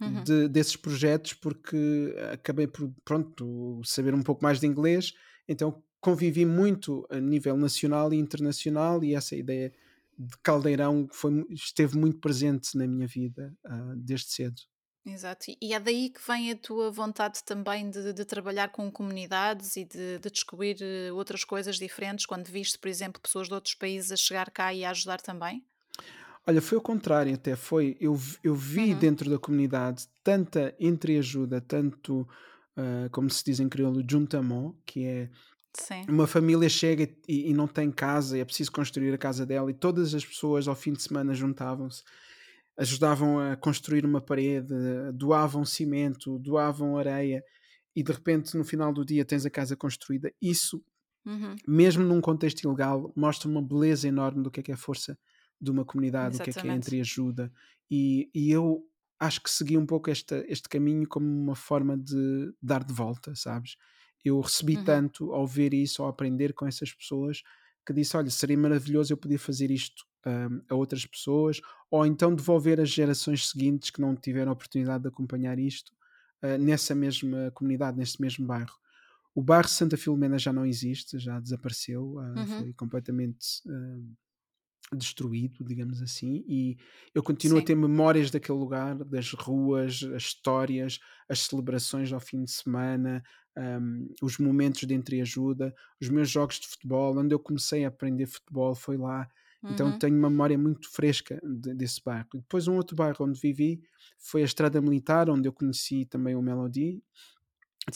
Uhum. de- desses projetos porque acabei por pronto saber um pouco mais de inglês, então convivi muito a nível nacional e internacional e essa ideia de caldeirão foi, esteve muito presente na minha vida ah, desde cedo. Exato. E e é daí que vem a tua vontade também de, de trabalhar com comunidades e de, de descobrir eh, outras coisas diferentes quando viste, por exemplo, pessoas de outros países a chegar cá e a ajudar também? Olha, foi o contrário até, foi, eu, vi- eu vi Uhum. dentro da comunidade tanta entreajuda, tanto, ah, como se diz em crioulo, juntamão, que é Sim. uma família chega e, e não tem casa, e é preciso construir a casa dela, e todas as pessoas ao fim de semana juntavam-se, ajudavam a construir uma parede, doavam cimento, doavam areia, e de repente no final do dia tens a casa construída. Isso Uhum. mesmo num contexto ilegal, mostra uma beleza enorme do que é que é a força de uma comunidade, o que é que é Exatamente. entreajuda. E, e eu acho que segui um pouco este, este caminho como uma forma de dar de volta, sabes? Eu recebi Uhum. tanto ao ver isso, ao aprender com essas pessoas, que disse: Olha, seria maravilhoso eu poder fazer isto hum, a outras pessoas, ou então devolver às gerações seguintes que não tiveram a oportunidade de acompanhar isto ah, nessa mesma comunidade, neste mesmo bairro. O bairro Santa Filomena já não existe, já desapareceu, ah, Uhum. foi completamente ah, destruído, digamos assim, e eu continuo a Sim. ter memórias daquele lugar, das ruas, as histórias, as celebrações ao fim de semana, um, os momentos de entreajuda, os meus jogos de futebol, onde eu comecei a aprender futebol foi lá. Então Uhum. tenho uma memória muito fresca de- desse bairro. Depois um outro bairro onde vivi foi a Estrada Militar, onde eu conheci também o Melody.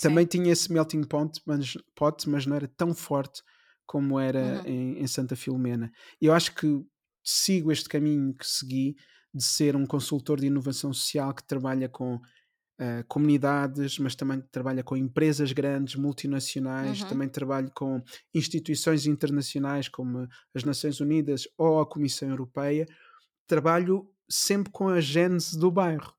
Também Sim. tinha esse melting pot, mas, pot, mas não era tão forte como era Uhum. em, em Santa Filomena. Eu acho que sigo este caminho que segui de ser um consultor de inovação social que trabalha com eh, comunidades, mas também trabalha com empresas grandes, multinacionais, Uhum. também trabalho com instituições internacionais como as Nações Unidas ou a Comissão Europeia. Trabalho sempre com a gênese do bairro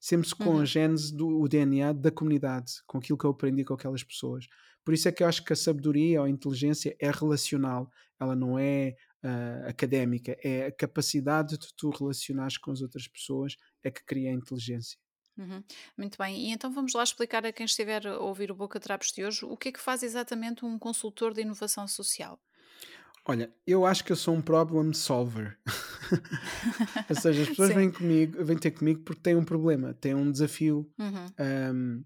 sempre com a Uhum. gênese do DNA da comunidade, com aquilo que eu aprendi com aquelas pessoas. Por isso é que eu acho que a sabedoria ou a inteligência é relacional, ela não é ah, académica, é a capacidade de tu relacionares com as outras pessoas é que cria a inteligência. Uhum. Muito bem. E então vamos lá explicar a quem estiver a ouvir o Boca Trapos de hoje o que é que faz exatamente um consultor de inovação social. Olha, eu acho que eu sou um problem solver. Ou seja, as pessoas Sim. vêm comigo, vêm ter comigo porque têm um problema, têm um desafio. Uhum. ahm,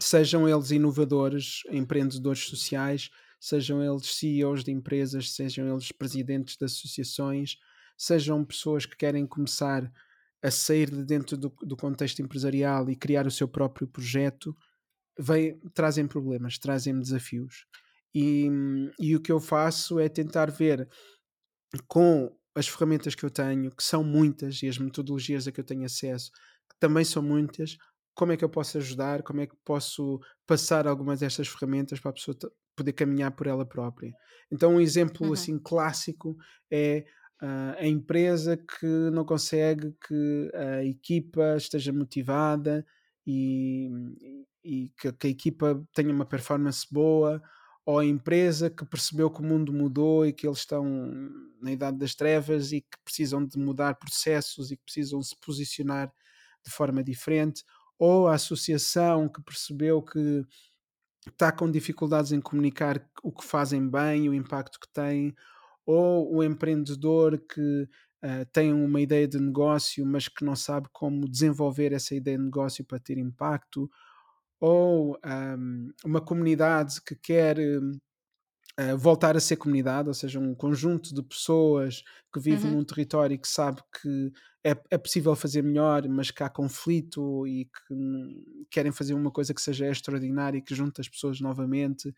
sejam eles inovadores, empreendedores sociais, sejam eles CEOs de empresas, sejam eles presidentes de associações, sejam pessoas que querem começar a sair de dentro do, do contexto empresarial e criar o seu próprio projeto, vem, trazem problemas, trazem desafios. E, e o que eu faço é tentar ver com as ferramentas que eu tenho, que são muitas, e as metodologias a que eu tenho acesso, que também são muitas, como é que eu posso ajudar, como é que posso passar algumas destas ferramentas para a pessoa poder caminhar por ela própria. Então, um exemplo Uhum. assim clássico é ah, a empresa que não consegue que a equipa esteja motivada e, e que, que a equipa tenha uma performance boa, ou a empresa que percebeu que o mundo mudou e que eles estão na idade das trevas e que precisam de mudar processos e que precisam se posicionar de forma diferente, ou a associação que percebeu que está com dificuldades em comunicar o que fazem bem, o impacto que têm, ou o empreendedor que ah, tem uma ideia de negócio, mas que não sabe como desenvolver essa ideia de negócio para ter impacto, ou ahm, uma comunidade que quer hum, eh, voltar a ser comunidade, ou seja, um conjunto de pessoas que vivem Uhum. num território e que sabe que é, é possível fazer melhor, mas que há conflito e que querem fazer uma coisa que seja extraordinária e que junte as pessoas novamente.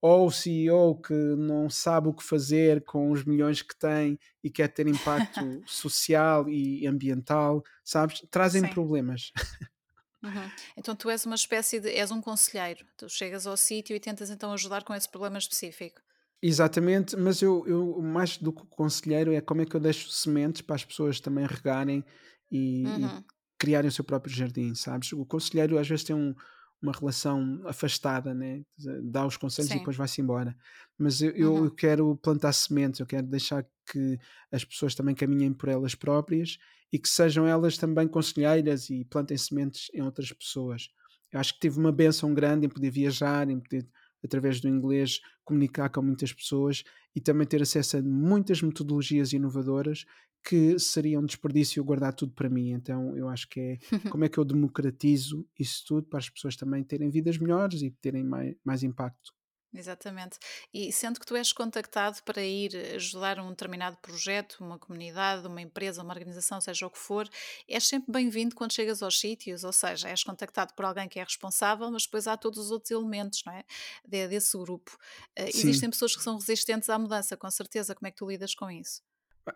Ou o CEO que não sabe o que fazer com os milhões que tem e quer ter impacto social e ambiental, sabes? Trazem Sim. problemas. Uhum. Então tu és uma espécie de. és um conselheiro. Tu chegas ao sítio e tentas então ajudar com esse problema específico. Exatamente, mas eu, eu mais do que conselheiro é como é que eu deixo sementes para as pessoas também regarem e, e Uhum. criarem o seu próprio jardim, sabes? O conselheiro às vezes tem um- uma relação afastada, né? Dá os conselhos e Sim. depois vai-se embora. Mas eu, eu eu Uhum. quero plantar sementes, eu quero deixar que as pessoas também caminhem por elas próprias e que sejam elas também conselheiras e plantem sementes em outras pessoas. Eu acho que tive uma benção grande em poder viajar, em poder, através do inglês, comunicar com muitas pessoas e também ter acesso a muitas metodologias inovadoras que seria um desperdício guardar tudo para mim. Então eu acho que é como é que eu democratizo isso tudo para as pessoas também terem vidas melhores e terem mais, mais impacto. Exatamente. E sendo que tu és contactado para ir ajudar um determinado projeto, uma comunidade, uma empresa, uma organização, seja o que for, és sempre bem-vindo quando chegas aos sítios, ou seja, és contactado por alguém que é responsável, mas depois há todos os outros elementos, não é? De- desse grupo. Eh, Sim, existem pessoas que são resistentes à mudança, com certeza. Como é que tu lidas com isso?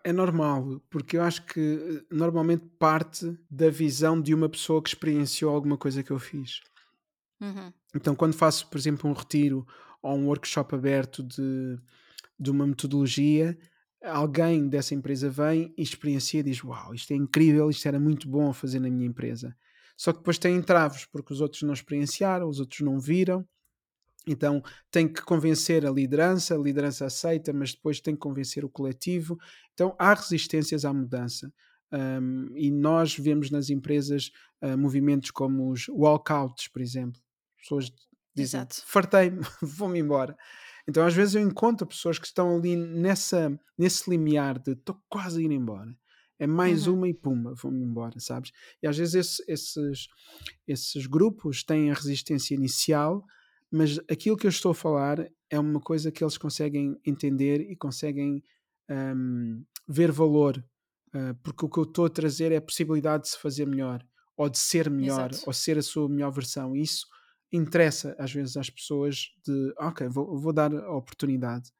é normal, porque eu acho que eh, normalmente parte da visão de uma pessoa que experienciou alguma coisa que eu fiz. Uhum, Então, quando faço, por exemplo, um retiro ou um workshop aberto de, de uma metodologia, alguém dessa empresa vem e experiencia e diz: Uau, isto é incrível, isto era muito bom a fazer na minha empresa. Só que depois tem entraves, porque os outros não experienciaram, os outros não viram, então tem que convencer a liderança, a liderança aceita, mas depois tem que convencer o coletivo. Então há resistências à mudança. Um, e nós vemos nas empresas uh, movimentos como os walkouts, por exemplo. As pessoas dizem: exato. fartei-me, vou-me embora. Então às vezes eu encontro pessoas que estão ali nessa, nesse limiar de estou quase a ir embora. É mais Uhum. uma e puma, vou-me embora, sabes? E às vezes esse- esses, esses grupos têm a resistência inicial, mas aquilo que eu estou a falar é uma coisa que eles conseguem entender e conseguem hum, ver valor, uh, porque o que eu estou a trazer é a possibilidade de se fazer melhor, ou de ser melhor, Exato. ou ser a sua melhor versão. E isso interessa às vezes às pessoas de, ok, vou, vou dar a oportunidade.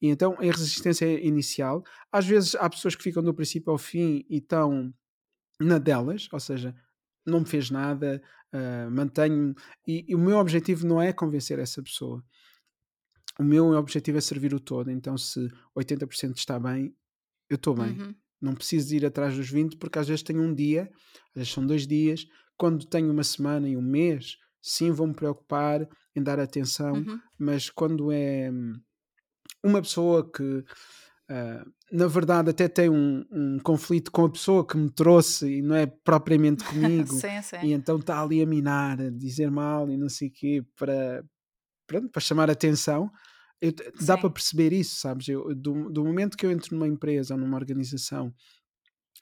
E então a resistência é inicial. Às vezes há pessoas que ficam do princípio ao fim e estão na delas, ou seja, não me fez nada, uh, mantenho. E, e o meu objetivo não é convencer essa pessoa. O meu objetivo é servir o todo. Então, se 80% está bem, eu estou bem. Uhum. Não preciso ir atrás dos 20, porque às vezes tenho um dia, às vezes são dois dias. Quando tenho uma semana e um mês, sim, vou-me preocupar em dar atenção, Uhum. mas quando é hum, uma pessoa que uh, na verdade até tem um, um, conflito com a pessoa que me trouxe e não é propriamente comigo, sim, sim. e então está ali a minar, a dizer mal e não sei o quê para, pronto, para chamar atenção. Eu, dá para perceber isso, sabes? Eu, do, do momento que eu entro numa empresa ou numa organização,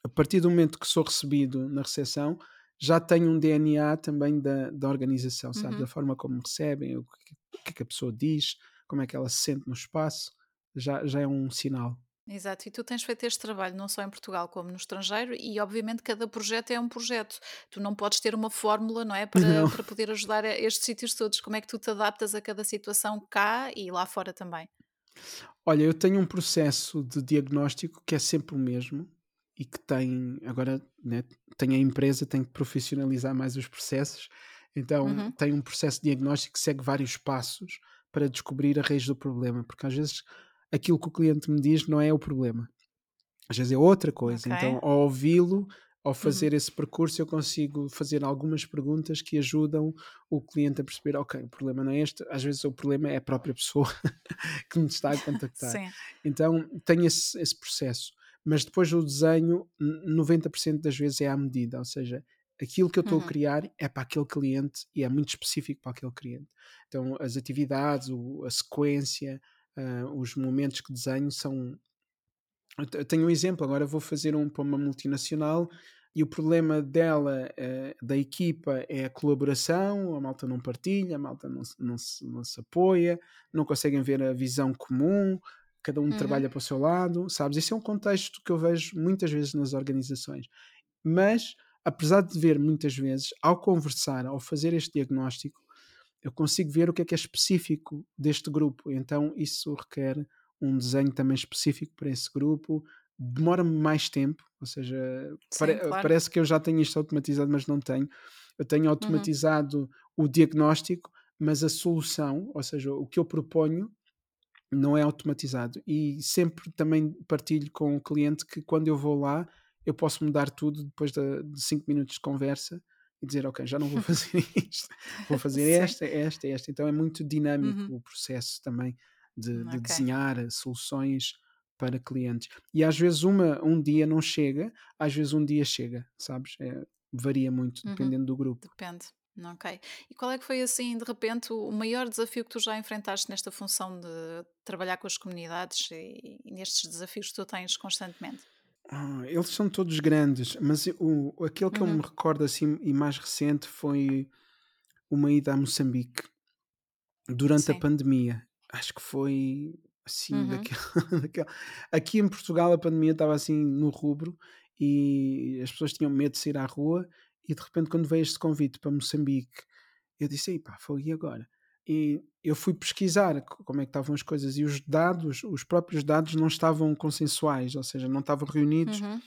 a partir do momento que sou recebido na recepção, já tenho um DNA também da, da organização, sabe? Uhum. Da forma como recebem, o que, é que a pessoa diz, como é que ela se sente no espaço, já, já é um sinal. Exato, e tu tens feito este trabalho não só em Portugal como no estrangeiro, e obviamente cada projeto é um projeto. Tu não podes ter uma fórmula, não é? Para, Não. para poder ajudar estes sítios todos. Como é que tu te adaptas a cada situação cá e lá fora também? Olha, eu tenho um processo de diagnóstico que é sempre o mesmo e que tem, agora né, tem a empresa, tem que profissionalizar mais os processos, então Uhum. tem um processo diagnóstico que segue vários passos para descobrir a raiz do problema, porque às vezes aquilo que o cliente me diz não é o problema, às vezes é outra coisa. Ok. Então, ao ouvi-lo, ao Uhum. fazer esse percurso, eu consigo fazer algumas perguntas que ajudam o cliente a perceber: ok, o problema não é este, às vezes o problema é a própria pessoa que me está a contactar. Sim. Então, tenho esse, esse processo. Mas depois o desenho, n- 90% das vezes é à medida, ou seja, aquilo que eu estou a Uhum. criar é para aquele cliente e é muito específico para aquele cliente. Então, as atividades, o- a sequência, ah, os momentos que desenho são. Eu te- eu tenho um exemplo, agora vou fazer um para uma multinacional e o problema dela, eh, da equipa, é a colaboração, a malta não partilha, a malta não não se, não se apoia, não conseguem ver a visão comum, cada um Uhum. trabalha para o seu lado, sabes? Esse é um contexto que eu vejo muitas vezes nas organizações. Mas, apesar de ver muitas vezes, ao conversar, ao fazer este diagnóstico, eu consigo ver o que é que é específico deste grupo. Então, isso requer um desenho também específico para esse grupo. Demora-me mais tempo, ou seja, pare- Sim, claro. parece que eu já tenho isto automatizado, mas não tenho. Eu tenho Uhum. automatizado o diagnóstico, mas a solução, ou seja, o que eu proponho, não é automatizado. E sempre também partilho com o cliente que quando eu vou lá, eu posso mudar tudo depois de 5 minutos de conversa e dizer, ok, já não vou fazer isto, vou fazer esta, esta, esta. Então é muito dinâmico Uhum. o processo também de, de Ok. desenhar soluções para clientes. E às vezes uma, um dia não chega, às vezes um dia chega, sabes? É, varia muito Uhum. dependendo do grupo. Depende. Ok. E qual é que foi, assim, de repente, o maior desafio que tu já enfrentaste nesta função de trabalhar com as comunidades e, e nestes desafios que tu tens constantemente? Ah, eles são todos grandes, mas o, aquele que eu me Uhum. recordo assim e mais recente foi uma ida a Moçambique durante a Sim. pandemia. Acho que foi assim Uhum. daquele, daquele- Aqui em Portugal a pandemia estava assim no rubro e as pessoas tinham medo de sair à rua e de repente quando veio este convite para Moçambique eu disse, "Ei pá, foi e agora? E eu fui pesquisar co- como é que estavam as coisas e os dados, os próprios dados não estavam consensuais, ou seja, não estavam reunidos Uhum.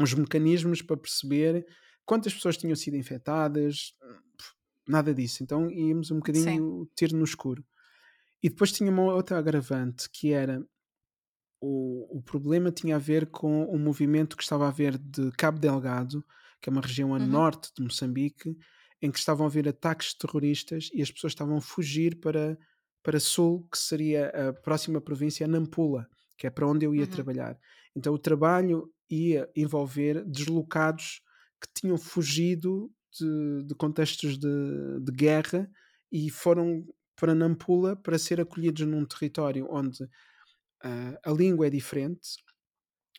os mecanismos para perceber quantas pessoas tinham sido infectadas, nada disso. Então íamos um Sim. bocadinho tiro no escuro. E depois tinha uma outra agravante que era o, o problema tinha a ver com o movimento que estava a haver de Cabo Delgado, que é uma região a Uhum. norte de Moçambique, em que estavam a haver ataques terroristas e as pessoas estavam a fugir para, para sul, que seria a próxima província, Nampula, que é para onde eu ia Uhum. trabalhar. Então o trabalho ia envolver deslocados que tinham fugido de, de contextos de, de guerra e foram para Nampula para ser acolhidos num território onde uh, a língua é diferente,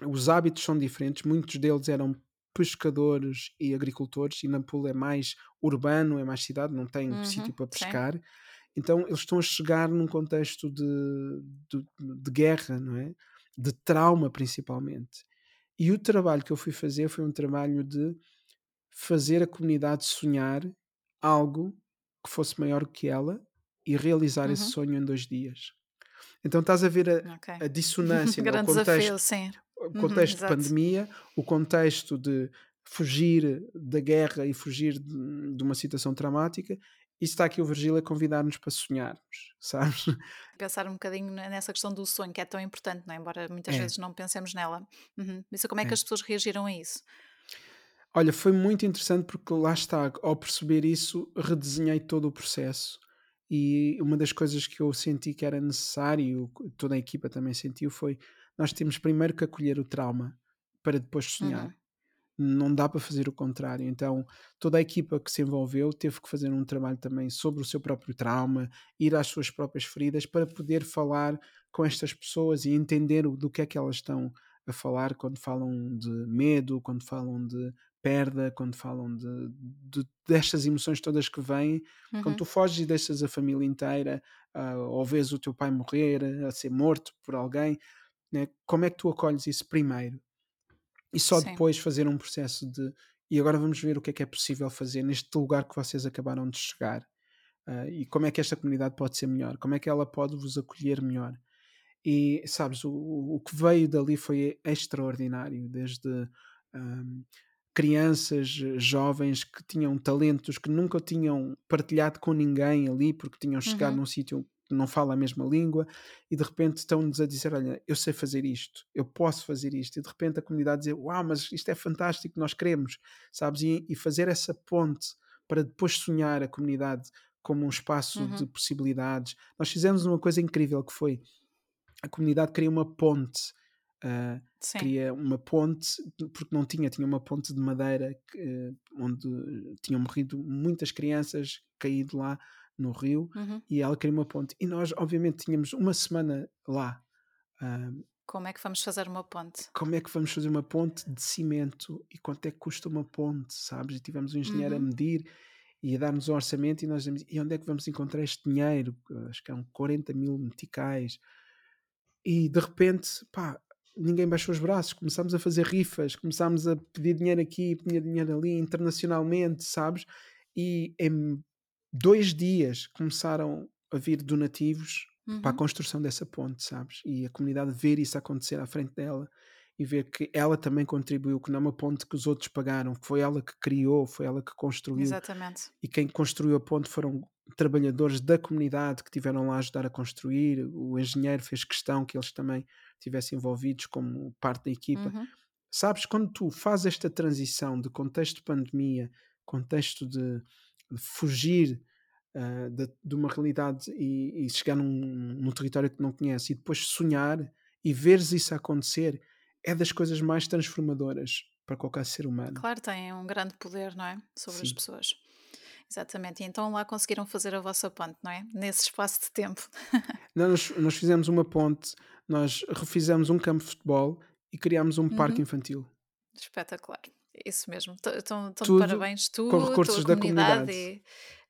os hábitos são diferentes, muitos deles eram pescadores e agricultores, e Nampula é mais urbano, é mais cidade, não tem Uhum, sítio para sim. pescar. Então eles estão a chegar num contexto de, de, de guerra, não é? De trauma principalmente. E o trabalho que eu fui fazer foi um trabalho de fazer a comunidade sonhar algo que fosse maior que ela e realizar esse Uhum. sonho em dois dias. Então estás a ver a, Ok. a dissonância, né? o contexto, desafio, o Uhum, contexto de exato. pandemia, o contexto de fugir da guerra e fugir de, de uma situação traumática. E está aqui o Virgílio a convidar-nos para sonharmos, sabes? Pensar um bocadinho ne- nessa questão do sonho, que é tão importante, não é? embora muitas É, vezes não pensemos nela. Uhum. Isso, como é que é. as pessoas reagiram a isso? Olha, foi muito interessante porque lá está, ao perceber isso, redesenhei todo o processo. E uma das coisas que eu senti que era necessário, toda a equipa também sentiu, foi nós temos primeiro que acolher o trauma para depois sonhar. Uhum. Não dá para fazer o contrário. Então, toda a equipa que se envolveu teve que fazer um trabalho também sobre o seu próprio trauma, ir às suas próprias feridas para poder falar com estas pessoas e entender o- do que é que elas estão a falar quando falam de medo, quando falam de perda, quando falam de, de- destas emoções todas que vêm. Quando Uhum. tu foges e deixas a família inteira, ah, ou vês o teu pai morrer, a ser morto por alguém, né? como é que tu acolhes isso primeiro? e só Sim. depois fazer um processo de e agora vamos ver o que é que é possível fazer neste lugar que vocês acabaram de chegar Ah, e como é que esta comunidade pode ser melhor, como é que ela pode vos acolher melhor. E sabes, o, o que veio dali foi extraordinário, desde ahm, crianças, jovens que tinham talentos que nunca tinham partilhado com ninguém ali porque tinham chegado Uhum. num sítio não fala a mesma língua e de repente estão-nos a dizer: Olha, eu sei fazer isto, eu posso fazer isto, e de repente a comunidade dizer: Uau, mas isto é fantástico, nós queremos, sabes? E, e fazer essa ponte para depois sonhar a comunidade como um espaço de Uhum. possibilidades. Nós fizemos uma coisa incrível que foi a comunidade queria uma ponte. queria uma ponte, porque não tinha, tinha uma ponte de madeira que, eh, onde tinham morrido muitas crianças, caído lá no rio, Uhum. e ela queria uma ponte. E nós, obviamente, tínhamos uma semana lá. Como é que vamos fazer uma ponte? como é que vamos fazer uma ponte de cimento e quanto é que custa uma ponte, sabes? E tivemos um engenheiro a Uhum. medir e a dar-nos um orçamento e nós dizemos, e onde é que vamos encontrar este dinheiro? Acho que eram 40 mil meticais. E de repente, pá, ninguém baixou os braços, começámos a fazer rifas, começámos a pedir dinheiro aqui, pedir dinheiro ali, internacionalmente, sabes? E em dois dias começaram a vir donativos para a Uhum. construção dessa ponte, sabes? E a comunidade ver isso acontecer à frente dela e ver que ela também contribuiu, que não é uma ponte que os outros pagaram, que foi ela que criou, foi ela que construiu Exatamente. e quem construiu a ponte foram trabalhadores da comunidade que tiveram lá a ajudar a construir. O engenheiro fez questão que eles também estivessem envolvidos como parte da equipa. Uhum. Sabes, quando tu fazes esta transição de contexto de pandemia, contexto de fugir ah, de, de uma realidade e, e chegar num, num território que não conhece e depois sonhar e veres isso acontecer, é das coisas mais transformadoras para qualquer ser humano. Claro, tem um grande poder, não é? Sobre as Sim. pessoas. Exatamente. E então lá conseguiram fazer a vossa ponte, não é? Nesse espaço de tempo. Não, Nós, nós fizemos uma ponte, nós refizemos um campo de futebol e criámos um parque Uhum. infantil. Espetacular. Isso mesmo. Estão de parabéns tu, com recursos da comunidade. comunidade.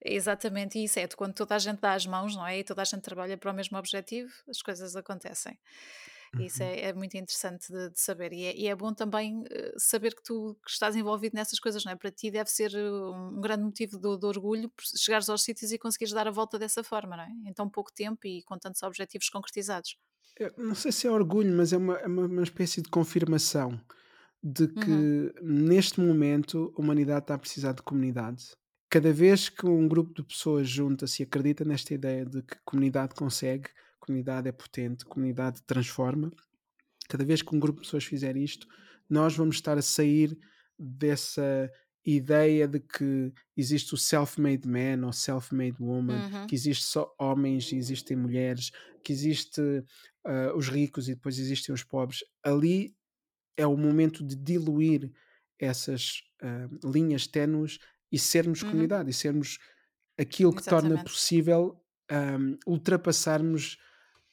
E, exatamente isso. É quando toda a gente dá as mãos, não é? E toda a gente trabalha para o mesmo objetivo, as coisas acontecem. Isso Uhum. é, é muito interessante de, de saber. E é, e é bom também eh, saber que tu que estás envolvido nessas coisas, não é? Para ti deve ser eh, um grande motivo de, de orgulho chegares aos sítios e conseguires dar a volta dessa forma, não é? Em tão pouco tempo e com tantos objetivos concretizados. Eu não sei se é orgulho, mas é uma, é uma, uma espécie de confirmação de Uhum. que neste momento a humanidade está a precisar de comunidade. Cada vez que um grupo de pessoas junta-se e acredita nesta ideia de que comunidade consegue, comunidade é potente, comunidade transforma, cada vez que um grupo de pessoas fizer isto, nós vamos estar a sair dessa ideia de que existe o self-made man ou self-made woman, Uhum. que existe só homens e existem mulheres, que existe ah, os ricos e depois existem os pobres. Ali é o momento de diluir essas ah, linhas ténues e sermos Uhum. comunidade e sermos aquilo que torna Exatamente. possível um, ultrapassarmos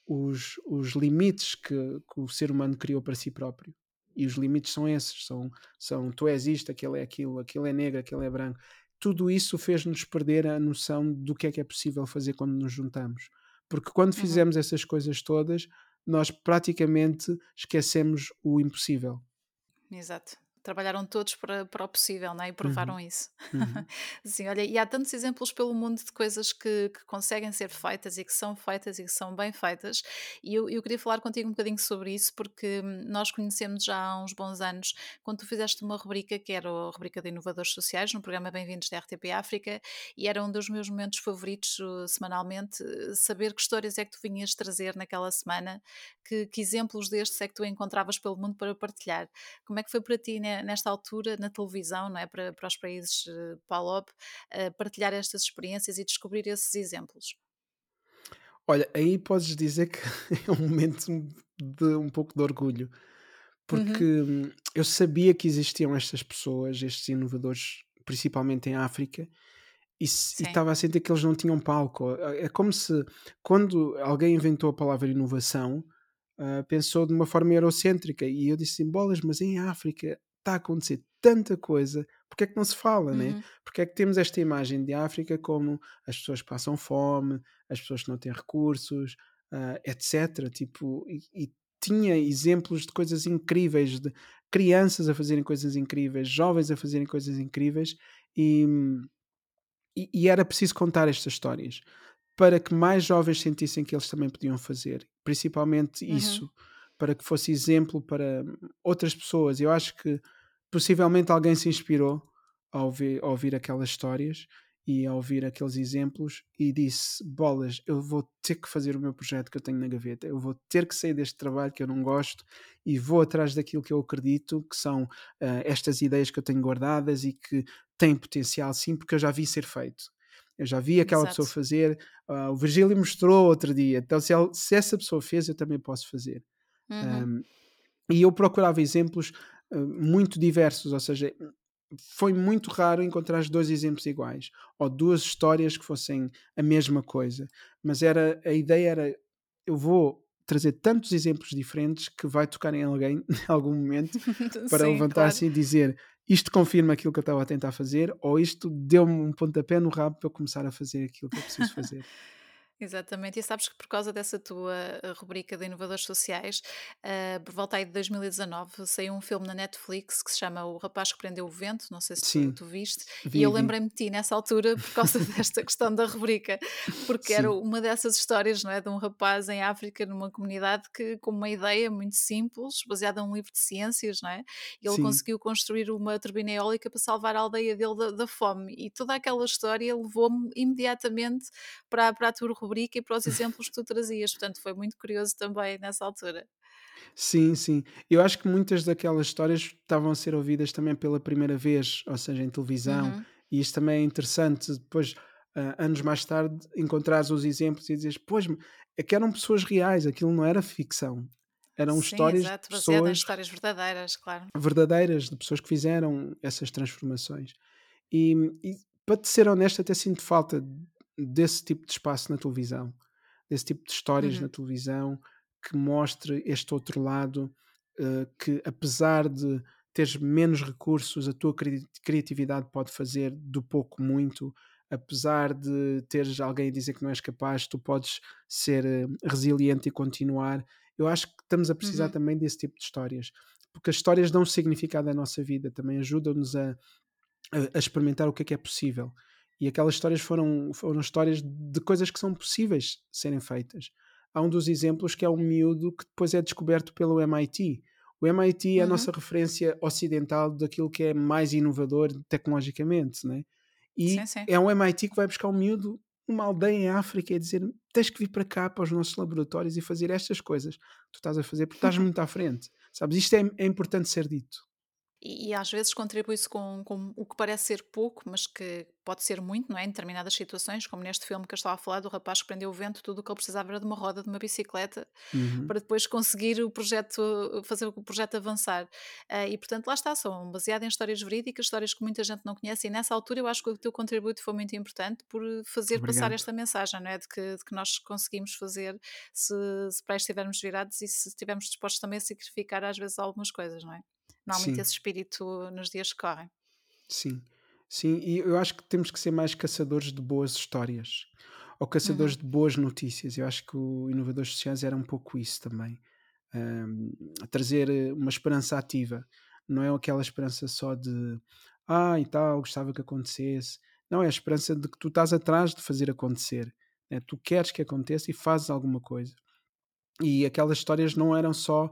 os, os limites que, que, o ser humano criou para si próprio. E os limites são esses: são, são tu és isto, aquele é aquilo, aquele é negro, aquele é branco. Tudo isso fez-nos perder a noção do que é que é possível fazer quando nos juntamos. Porque quando uhum. fizemos essas coisas todas, nós praticamente esquecemos o impossível. Exato trabalharam todos para, para o possível não é? e provaram uhum. isso. Uhum. Sim, olha, e há tantos exemplos pelo mundo de coisas que, que, conseguem ser feitas e que são feitas e que são bem feitas, e eu, eu queria falar contigo um bocadinho sobre isso, porque hum, nós conhecemos já há uns bons anos, quando tu fizeste uma rubrica que era a rubrica de inovadores sociais, no programa Bem-vindos da RTP África, e era um dos meus momentos favoritos uh, semanalmente, uh, saber que histórias é que tu vinhas trazer naquela semana, que, que exemplos destes é que tu encontravas pelo mundo para partilhar. Como é que foi para ti, né? Nesta altura na televisão, não é? para, para os países uh, PALOP, uh, partilhar estas experiências e descobrir esses exemplos? Olha, aí podes dizer que é um momento de um pouco de orgulho, porque uhum. eu sabia que existiam estas pessoas, estes inovadores, principalmente em África, e, estava a sentir que eles não tinham palco. É como se, quando alguém inventou a palavra inovação, uh, pensou de uma forma eurocêntrica, e eu disse assim, bolas, mas em África está a acontecer tanta coisa, porque é que não se fala, né? uhum. né? Porque é que temos esta imagem de África como as pessoas que passam fome, as pessoas que não têm recursos, uh, etc. Tipo, e, e, tinha exemplos de coisas incríveis, de crianças a fazerem coisas incríveis, jovens a fazerem coisas incríveis, e, e, e era preciso contar estas histórias para que mais jovens sentissem que eles também podiam fazer, principalmente uhum. isso para que fosse exemplo para outras pessoas. Eu acho que possivelmente alguém se inspirou ao ouvir, ouvir aquelas histórias e ao ouvir aqueles exemplos e disse: Bolas, eu vou ter que fazer o meu projeto que eu tenho na gaveta, eu vou ter que sair deste trabalho que eu não gosto e vou atrás daquilo que eu acredito que são uh, estas ideias que eu tenho guardadas e que têm potencial, sim, porque eu já vi ser feito. Eu já vi aquela Exato. pessoa fazer, uh, o Virgílio mostrou outro dia, então se, ela, se essa pessoa fez, eu também posso fazer. Uhum. Um, e eu procurava exemplos uh, muito diversos, ou seja, foi muito raro encontrar dois exemplos iguais ou duas histórias que fossem a mesma coisa. Mas era a ideia era eu vou trazer tantos exemplos diferentes que vai tocar em alguém em algum momento para levantar-se claro. e dizer isto confirma aquilo que eu estava a tentar fazer ou isto deu-me um pontapé no rabo para eu começar a fazer aquilo que eu preciso fazer. Exatamente, e sabes que por causa dessa tua eh, rubrica de inovadores sociais, uh, por volta aí de 2019, saiu um filme na Netflix que se chama O Rapaz que Prendeu o Vento, não sei se tu, tu, viste, vi, e eu lembrei-me de ti nessa altura por causa desta questão da rubrica, porque Sim. era uma dessas histórias, não é, de um rapaz em África, numa comunidade que, com uma ideia muito simples, baseada num livro de ciências, não é, ele Sim. conseguiu construir uma turbina eólica para salvar a aldeia dele da, da fome, e toda aquela história levou-me imediatamente para, para a tua rubrica rubrica e para os exemplos que tu trazias. Portanto, foi muito curioso também nessa altura. Sim, sim. Eu acho que muitas daquelas histórias estavam a ser ouvidas também pela primeira vez, ou seja, em televisão, uhum. e isto também é interessante. Depois, uh, anos mais tarde, encontrares os exemplos e dizes, pois, é que eram pessoas reais, aquilo não era ficção. Eram Sim, histórias exato, de pessoas histórias verdadeiras, claro. Verdadeiras, de pessoas que fizeram essas transformações. E, e para te ser honesto, até sinto falta desse tipo de espaço na televisão, desse tipo de histórias uhum. na televisão que mostre este outro lado uh, que apesar de teres menos recursos, a tua cri criatividade pode fazer do pouco muito, apesar de teres alguém a dizer que não és capaz, tu podes ser uh, resiliente e continuar. Eu acho que estamos a precisar uhum. também desse tipo de histórias, porque as histórias dão significado à nossa vida, também ajudam-nos a, a, a experimentar o que é que é possível. E aquelas histórias foram, foram histórias de coisas que são possíveis serem feitas. Há um dos exemplos que é um miúdo que depois é descoberto pelo MIT. O MIT é a uhum. nossa referência ocidental daquilo que é mais inovador tecnologicamente, né? E sim, sim. é um MIT que vai buscar um miúdo numa aldeia em África e dizer tens que vir para cá para os nossos laboratórios e fazer estas coisas que tu estás a fazer porque estás muito à frente. Sabes? Isto é, é importante ser dito. E, e às vezes contribui-se com, com o que parece ser pouco, mas que pode ser muito, não é? Em determinadas situações, como neste filme que eu estava a falar, do rapaz que prendeu o vento, tudo o que ele precisava era de uma roda de uma bicicleta Uhum. para depois conseguir o projeto, fazer o projeto avançar. Uh, e portanto, lá está, são baseadas em histórias verídicas, histórias que muita gente não conhece, e nessa altura eu acho que o teu contributo foi muito importante por fazer passar Obrigado. esta mensagem, não é? De que, de que nós conseguimos fazer se, se para estivermos virados e se estivermos dispostos também a sacrificar às vezes algumas coisas, não é? Não há muito Sim, esse espírito nos dias que correm. sim. Sim, e eu acho que temos que ser mais caçadores de boas histórias ou caçadores Uhum, de boas notícias. Eu acho que o Inovadores Sociais era um pouco isso também. Ahm, trazer eh, uma esperança ativa. Não é aquela esperança só de ah e tal, gostava que acontecesse. Não, é a esperança de que tu estás atrás de fazer acontecer. né? Tu queres que aconteça e fazes alguma coisa. E aquelas histórias não eram só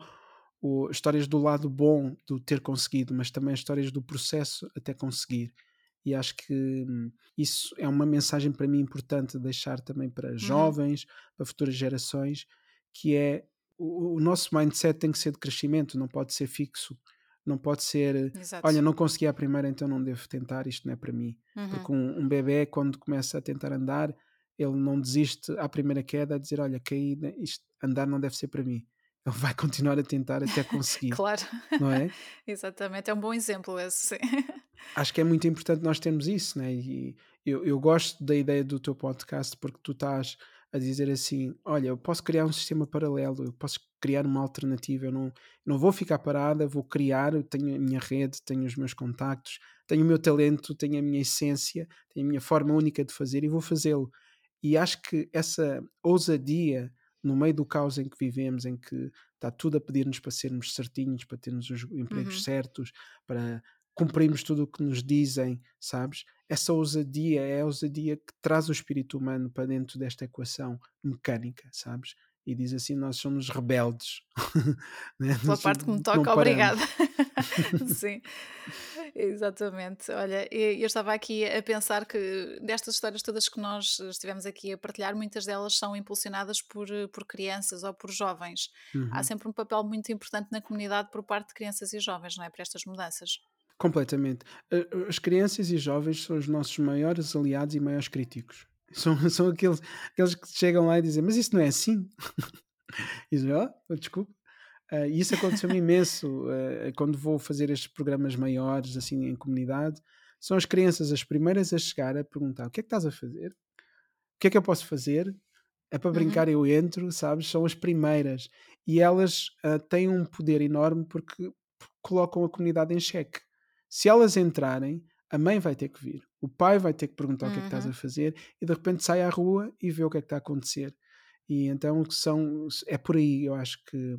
o- histórias do lado bom do ter conseguido, mas também histórias do processo até conseguir. E acho que hum, isso é uma mensagem para mim importante de deixar também para uhum, jovens, para futuras gerações, que é o, o nosso mindset tem que ser de crescimento, não pode ser fixo, não pode ser, olha, exato. não consegui à primeira, então não devo tentar, isto não é para mim. Uhum. Porque um, um bebê, quando começa a tentar andar, ele não desiste à primeira queda a dizer, olha, caí, né, isto, andar não deve ser para mim. Ele vai continuar a tentar até conseguir, Claro, não é? exatamente, é um bom exemplo esse, acho que é muito importante nós termos isso, né? E eu, eu gosto da ideia do teu podcast porque tu estás a dizer assim: olha, eu posso criar um sistema paralelo, eu posso criar uma alternativa, eu não, não vou ficar parada, vou criar, eu tenho a minha rede, tenho os meus contactos, tenho o meu talento, tenho a minha essência, tenho a minha forma única de fazer e vou fazê-lo. E acho que essa ousadia no meio do caos em que vivemos, em que está tudo a pedir-nos para sermos certinhos, para termos os empregos Uhum. certos, para cumprirmos tudo o que nos dizem, sabes? Essa ousadia é a ousadia que traz o espírito humano para dentro desta equação mecânica, sabes? E diz assim: nós somos rebeldes, né? Pela parte que me toca, obrigada. Sim, exatamente. Olha, eu estava aqui a pensar que destas histórias todas que nós estivemos aqui a partilhar, muitas delas são impulsionadas por, eh, por crianças ou por jovens. Há Uhum. sempre um papel muito importante na comunidade por parte de crianças e jovens, não é? Para estas mudanças. Completamente. A- As crianças e jovens são os nossos maiores aliados e maiores críticos. São, são aqueles, aqueles que chegam lá e dizem: Mas isso não é assim? E dizem: Oh, desculpa. Ah, e isso aconteceu-me imenso ah, quando vou fazer estes programas maiores, assim, em comunidade. São as crianças as primeiras a chegar a perguntar: o que é que estás a fazer? O que é que eu posso fazer? É para Uhum, brincar, eu entro, sabes? São as primeiras. E elas ah, têm um poder enorme porque colocam a comunidade em xeque. Se elas entrarem, a mãe vai ter que vir, o pai vai ter que perguntar o que é que estás a uhum. fazer e de repente sai à rua e vê o que é que está a acontecer. E então são, é por aí, eu acho que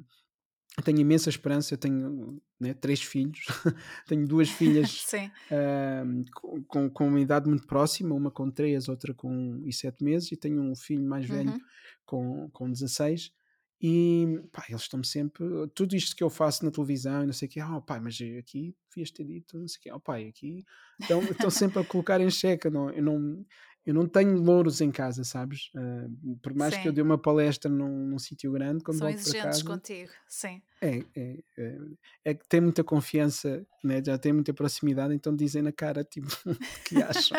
eu tenho imensa esperança, eu tenho, né, 3 filhos, tenho 2 filhas, hã, com com uma idade muito próxima, uma com 3, outra com 1 e 7 meses, e tenho um filho mais velho Uhum. com com 16, e, pá, eles estão-me sempre tudo isto que eu faço na televisão e não sei o quê: "Oh pai, mas aqui devias ter dito não sei o quê, oh pai, aqui" estão estão sempre a colocar em xeque, eu não eu não eu não tenho louros em casa, sabes? Hã, por mais que eu Sim. dê uma palestra num num sítio grande, quando São volto para exigentes casa contigo. Sim. é, é, é, é que tem muita confiança, né, já tem muita proximidade, então dizem na cara, tipo, o que acham.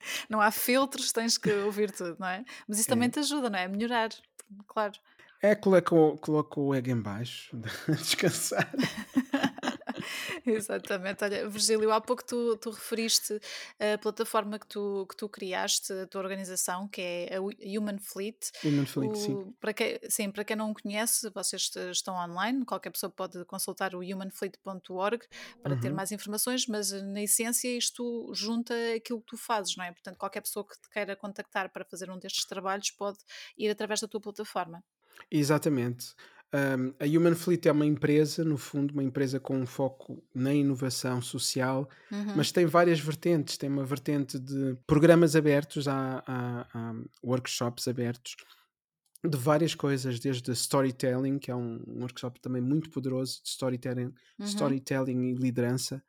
Não há filtros, tens que ouvir tudo, não é? Mas isso também É, te ajuda, não é? A melhorar, claro. É coloca, o, ego em baixo, descansar. Exatamente. Olha, Virgílio, há pouco tu, tu referiste a plataforma que tu, que tu criaste, a tua organização, que é a Hu- Human Fleet. Human Fleet, sim. O, para quem, sim, para quem não conhece, vocês est- estão online, qualquer pessoa pode consultar o humanfleet.org para ter Uhum. mais informações, mas eh, na essência isto junta aquilo que tu fazes, não é? Portanto, qualquer pessoa que te queira contactar para fazer um destes trabalhos pode ir através da tua plataforma. Exatamente. Um, a Human Fleet é uma empresa, no fundo, uma empresa com um foco na inovação social, Uhum, mas tem várias vertentes. Tem uma vertente de programas abertos, há workshops abertos de várias coisas, desde storytelling, que é um um workshop também muito poderoso de storytelling, uhum, storytelling e liderança.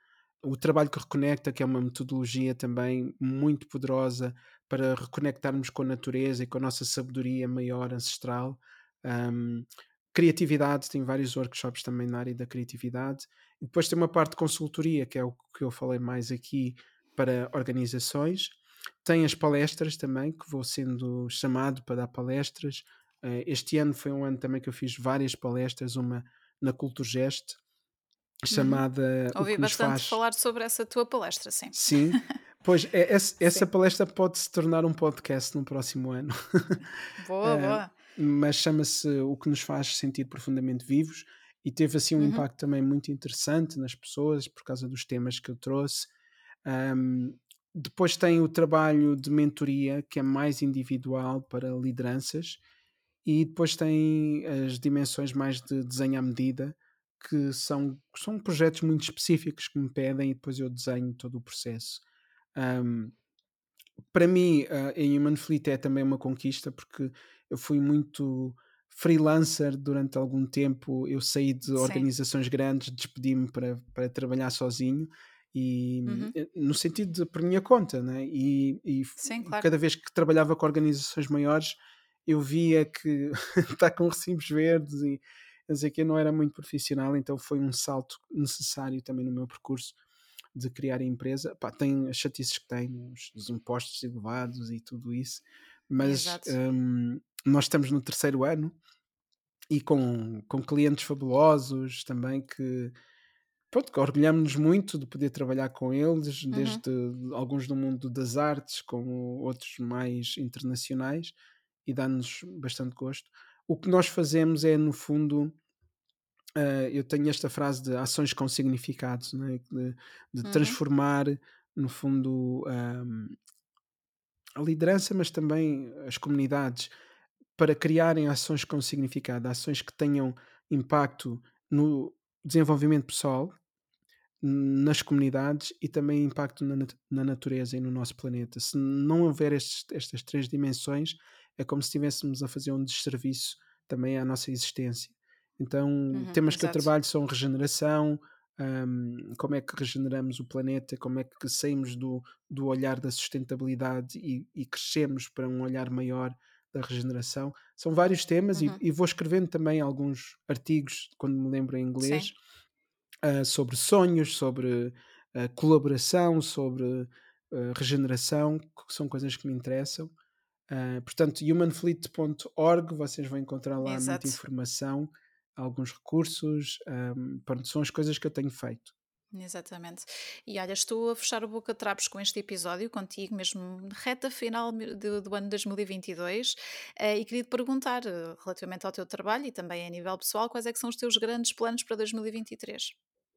O trabalho que reconecta, que é uma metodologia também muito poderosa para reconectarmos com a natureza e com a nossa sabedoria maior ancestral. Um, criatividade, tem vários workshops também na área da criatividade. E depois tem uma parte de consultoria, que é o que eu falei mais aqui para organizações. Tem as palestras também, que vou sendo chamado para dar palestras. Uh, este ano foi um ano também que eu fiz várias palestras, uma na Culturgest, uhum. chamada. Uhum. Ouvi bastante faz... falar sobre essa tua palestra, sim. Sim, pois é, essa, essa palestra pode se tornar um podcast no próximo ano. Boa, uh, boa. Mas chama-se O que nos faz sentir profundamente vivos e teve assim um uhum. impacto também muito interessante nas pessoas por causa dos temas que eu trouxe. Um, depois tem o trabalho de mentoria, que é mais individual para lideranças, e depois tem as dimensões mais de desenho à medida, que são, são projetos muito específicos que me pedem e depois eu desenho todo o processo. Um, para mim, a Human Fleet é também uma conquista porque eu fui muito freelancer durante algum tempo. Eu saí de Sim. organizações grandes, despedi-me para, para trabalhar sozinho e uhum. Eh, no sentido de por minha conta, né? e, e Sim, claro. cada vez que trabalhava com organizações maiores eu via que está com recibos verdes e dizer que não era muito profissional, então foi um salto necessário também no meu percurso de criar a empresa. Pá, tem as chatices que tem, os, os impostos elevados e tudo isso, mas um, nós estamos no terceiro ano e com, com clientes fabulosos também que pronto, orgulhamos-nos muito de poder trabalhar com eles, uhum. desde alguns do mundo das artes, como outros mais internacionais, e dá-nos bastante gosto. O que nós fazemos é, no fundo, uh, eu tenho esta frase de ações com significados, né? de, de uhum. transformar, no fundo, um, a liderança, mas também as comunidades, para criarem ações com significado, ações que tenham impacto no desenvolvimento pessoal, nas comunidades e também impacto na, na natureza e no nosso planeta. Se não houver estes, estas três dimensões, é como se estivéssemos a fazer um desserviço também à nossa existência. Então, uhum, temas exato. que eu trabalho são regeneração, um, como é que regeneramos o planeta, como é que saímos do, do olhar da sustentabilidade e, e crescemos para um olhar maior da regeneração. São vários temas uhum. e, e, vou escrevendo também alguns artigos, quando me lembro em inglês, uh, sobre sonhos, sobre uh, colaboração, sobre uh, regeneração, que são coisas que me interessam. portanto, humanfleet.org, vocês vão encontrar lá Exato. muita informação, alguns recursos, um, pronto, são as coisas que eu tenho feito. Exatamente. E olha, estou a fechar o boca trapos com este episódio, contigo, mesmo reta final do, do ano 2022, uh, e queria te perguntar, uh, relativamente ao teu trabalho e também a nível pessoal, quais é que são os teus grandes planos para 2023?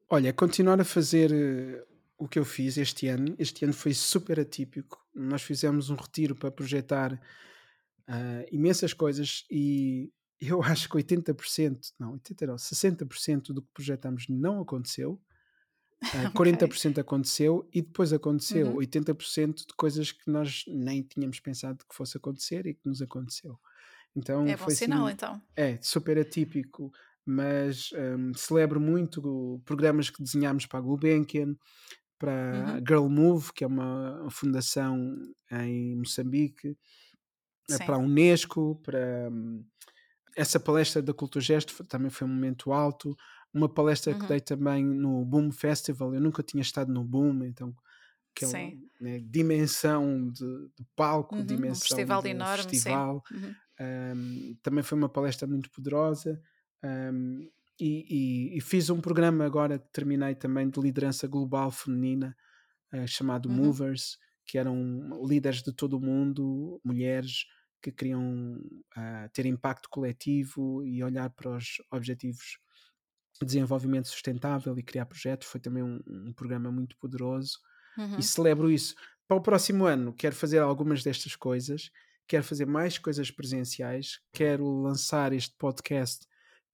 Olha, continuar a fazer uh, o que eu fiz este ano. Este ano foi super atípico. Nós fizemos um retiro para projetar imensas coisas e eu acho que 80%, não, 80 não, 60% do que projetamos não aconteceu. Uh, okay. 40% aconteceu e depois aconteceu uhum. 80% de coisas que nós nem tínhamos pensado que fosse acontecer e que nos aconteceu. Então, é bom foi sinal, assim, então. É, super atípico mas um, celebro muito programas que desenhámos para a Gulbenkian, para uhum. Girl Move, que é uma fundação em Moçambique, eh, Sim. para a Unesco, para hum, essa palestra da Cultura Gesto também foi um momento alto. Uma palestra uhum. que dei também no Boom Festival, eu nunca tinha estado no Boom, então aquela né, dimensão de, de palco, uhum. dimensão um festival de enorme, festival. Uhum. Um, também foi uma palestra muito poderosa. Um, e, e, e, fiz um programa agora que terminei também de liderança global feminina uh, chamado uhum. Movers, que eram líderes de todo o mundo, mulheres que queriam uh, ter impacto coletivo e olhar para os objetivos de desenvolvimento sustentável e criar projetos. Foi também um, um programa muito poderoso uhum. e celebro isso. Para o próximo ano, quero fazer algumas destas coisas, quero fazer mais coisas presenciais, quero lançar este podcast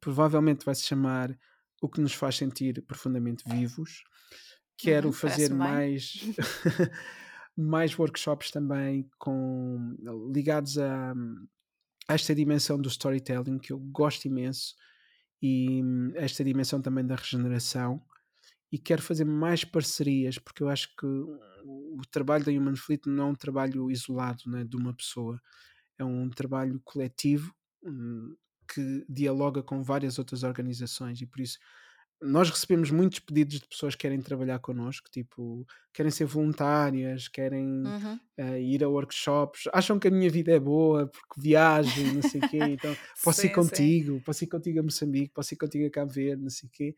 provavelmente vai se chamar O que nos faz sentir profundamente vivos. Quero uhum, fazer mais mais workshops também com ligados a, a, esta dimensão do storytelling que eu gosto imenso e esta dimensão também da regeneração e quero fazer mais parcerias porque eu acho que o trabalho da Human Fleet não é um trabalho isolado né, de uma pessoa. É um trabalho coletivo hum, que dialoga com várias outras organizações e por isso nós recebemos muitos pedidos de pessoas que querem trabalhar connosco, tipo, querem ser voluntárias, querem uhum. uh, ir a workshops, acham que a minha vida é boa porque viajo não sei o quê, então posso sim, ir contigo, sim. posso ir contigo a Moçambique, posso ir contigo a Cabo Verde, não sei o quê.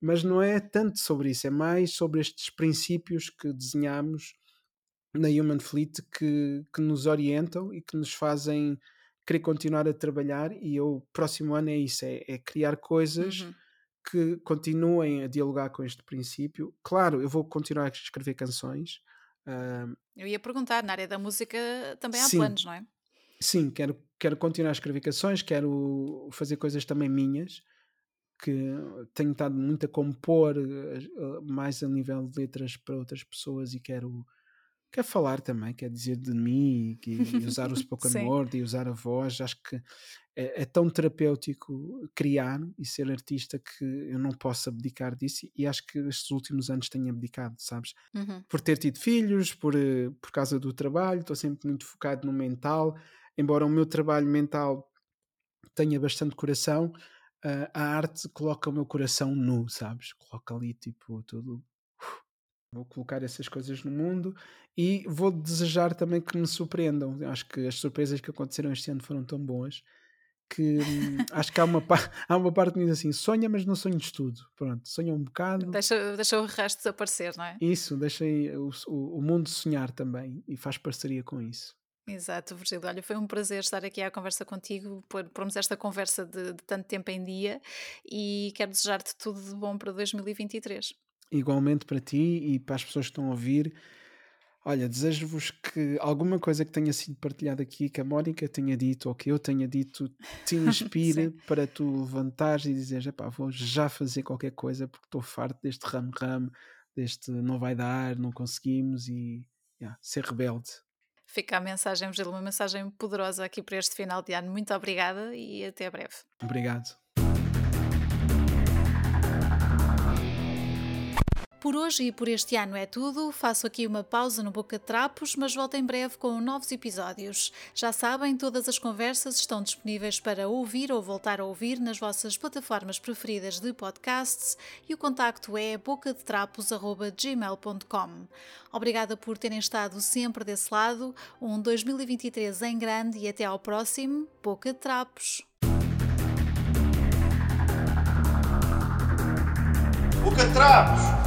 Mas não é tanto sobre isso, é mais sobre estes princípios que desenhamos na Human Fleet que, que nos orientam e que nos fazem querer continuar a trabalhar e o próximo ano é isso, é, é criar coisas uhum que continuem a dialogar com este princípio. Claro, eu vou continuar a escrever canções. Uh, eu ia perguntar, na área da música também há sim, planos, não é? Sim, quero, quero continuar a escrever canções, quero fazer coisas também minhas, que tenho estado muito a compor uh, mais a nível de letras para outras pessoas e quero, quero falar também, quer dizer de mim e, e usar o spoken word e usar a voz. Acho que é, é, tão terapêutico criar e ser artista que eu não posso abdicar disso e acho que estes últimos anos tenho abdicado, sabes? Uhum. Por ter tido filhos, por, eh, por causa do trabalho, estou sempre muito focado no mental, embora o meu trabalho mental tenha bastante coração, uh, a arte coloca o meu coração nu, sabes? Coloca ali tipo tudo. Vou colocar essas coisas no mundo e vou desejar também que me surpreendam. Acho que as surpresas que aconteceram este ano foram tão boas que hum, acho que há uma, há uma parte que diz assim: sonha, mas não sonhes tudo. Pronto, sonha um bocado. Deixa, deixa o resto desaparecer, não é? Isso, deixa o, o, o mundo sonhar também e faz parceria com isso. Exato, Virgílio. Olha, foi um prazer estar aqui à conversa contigo, por pormos esta conversa de, de tanto tempo em dia e quero desejar-te tudo de bom para 2023. Igualmente para ti e para as pessoas que estão a ouvir. Olha, desejo-vos que alguma coisa que tenha sido partilhada aqui, que a Mónica tenha dito ou que eu tenha dito, te inspire para tu levantares e dizeres: epá, vou já fazer qualquer coisa porque estou farto deste ramo-ramo, deste não vai dar, não conseguimos e yeah, ser rebelde. Fica a mensagem, Virgílio, uma mensagem poderosa aqui para este final de ano. Muito obrigada e até breve. Obrigado. Por hoje e por este ano é tudo. Faço aqui uma pausa no Boca de Trapos, mas volto em breve com novos episódios. Já sabem, todas as conversas estão disponíveis para ouvir ou voltar a ouvir nas vossas plataformas preferidas de podcasts e o contacto é bocadetrapos.gmail.com. Obrigada por terem estado sempre desse lado. Um 2023 em grande e até ao próximo Boca de Trapos. Boca de Trapos!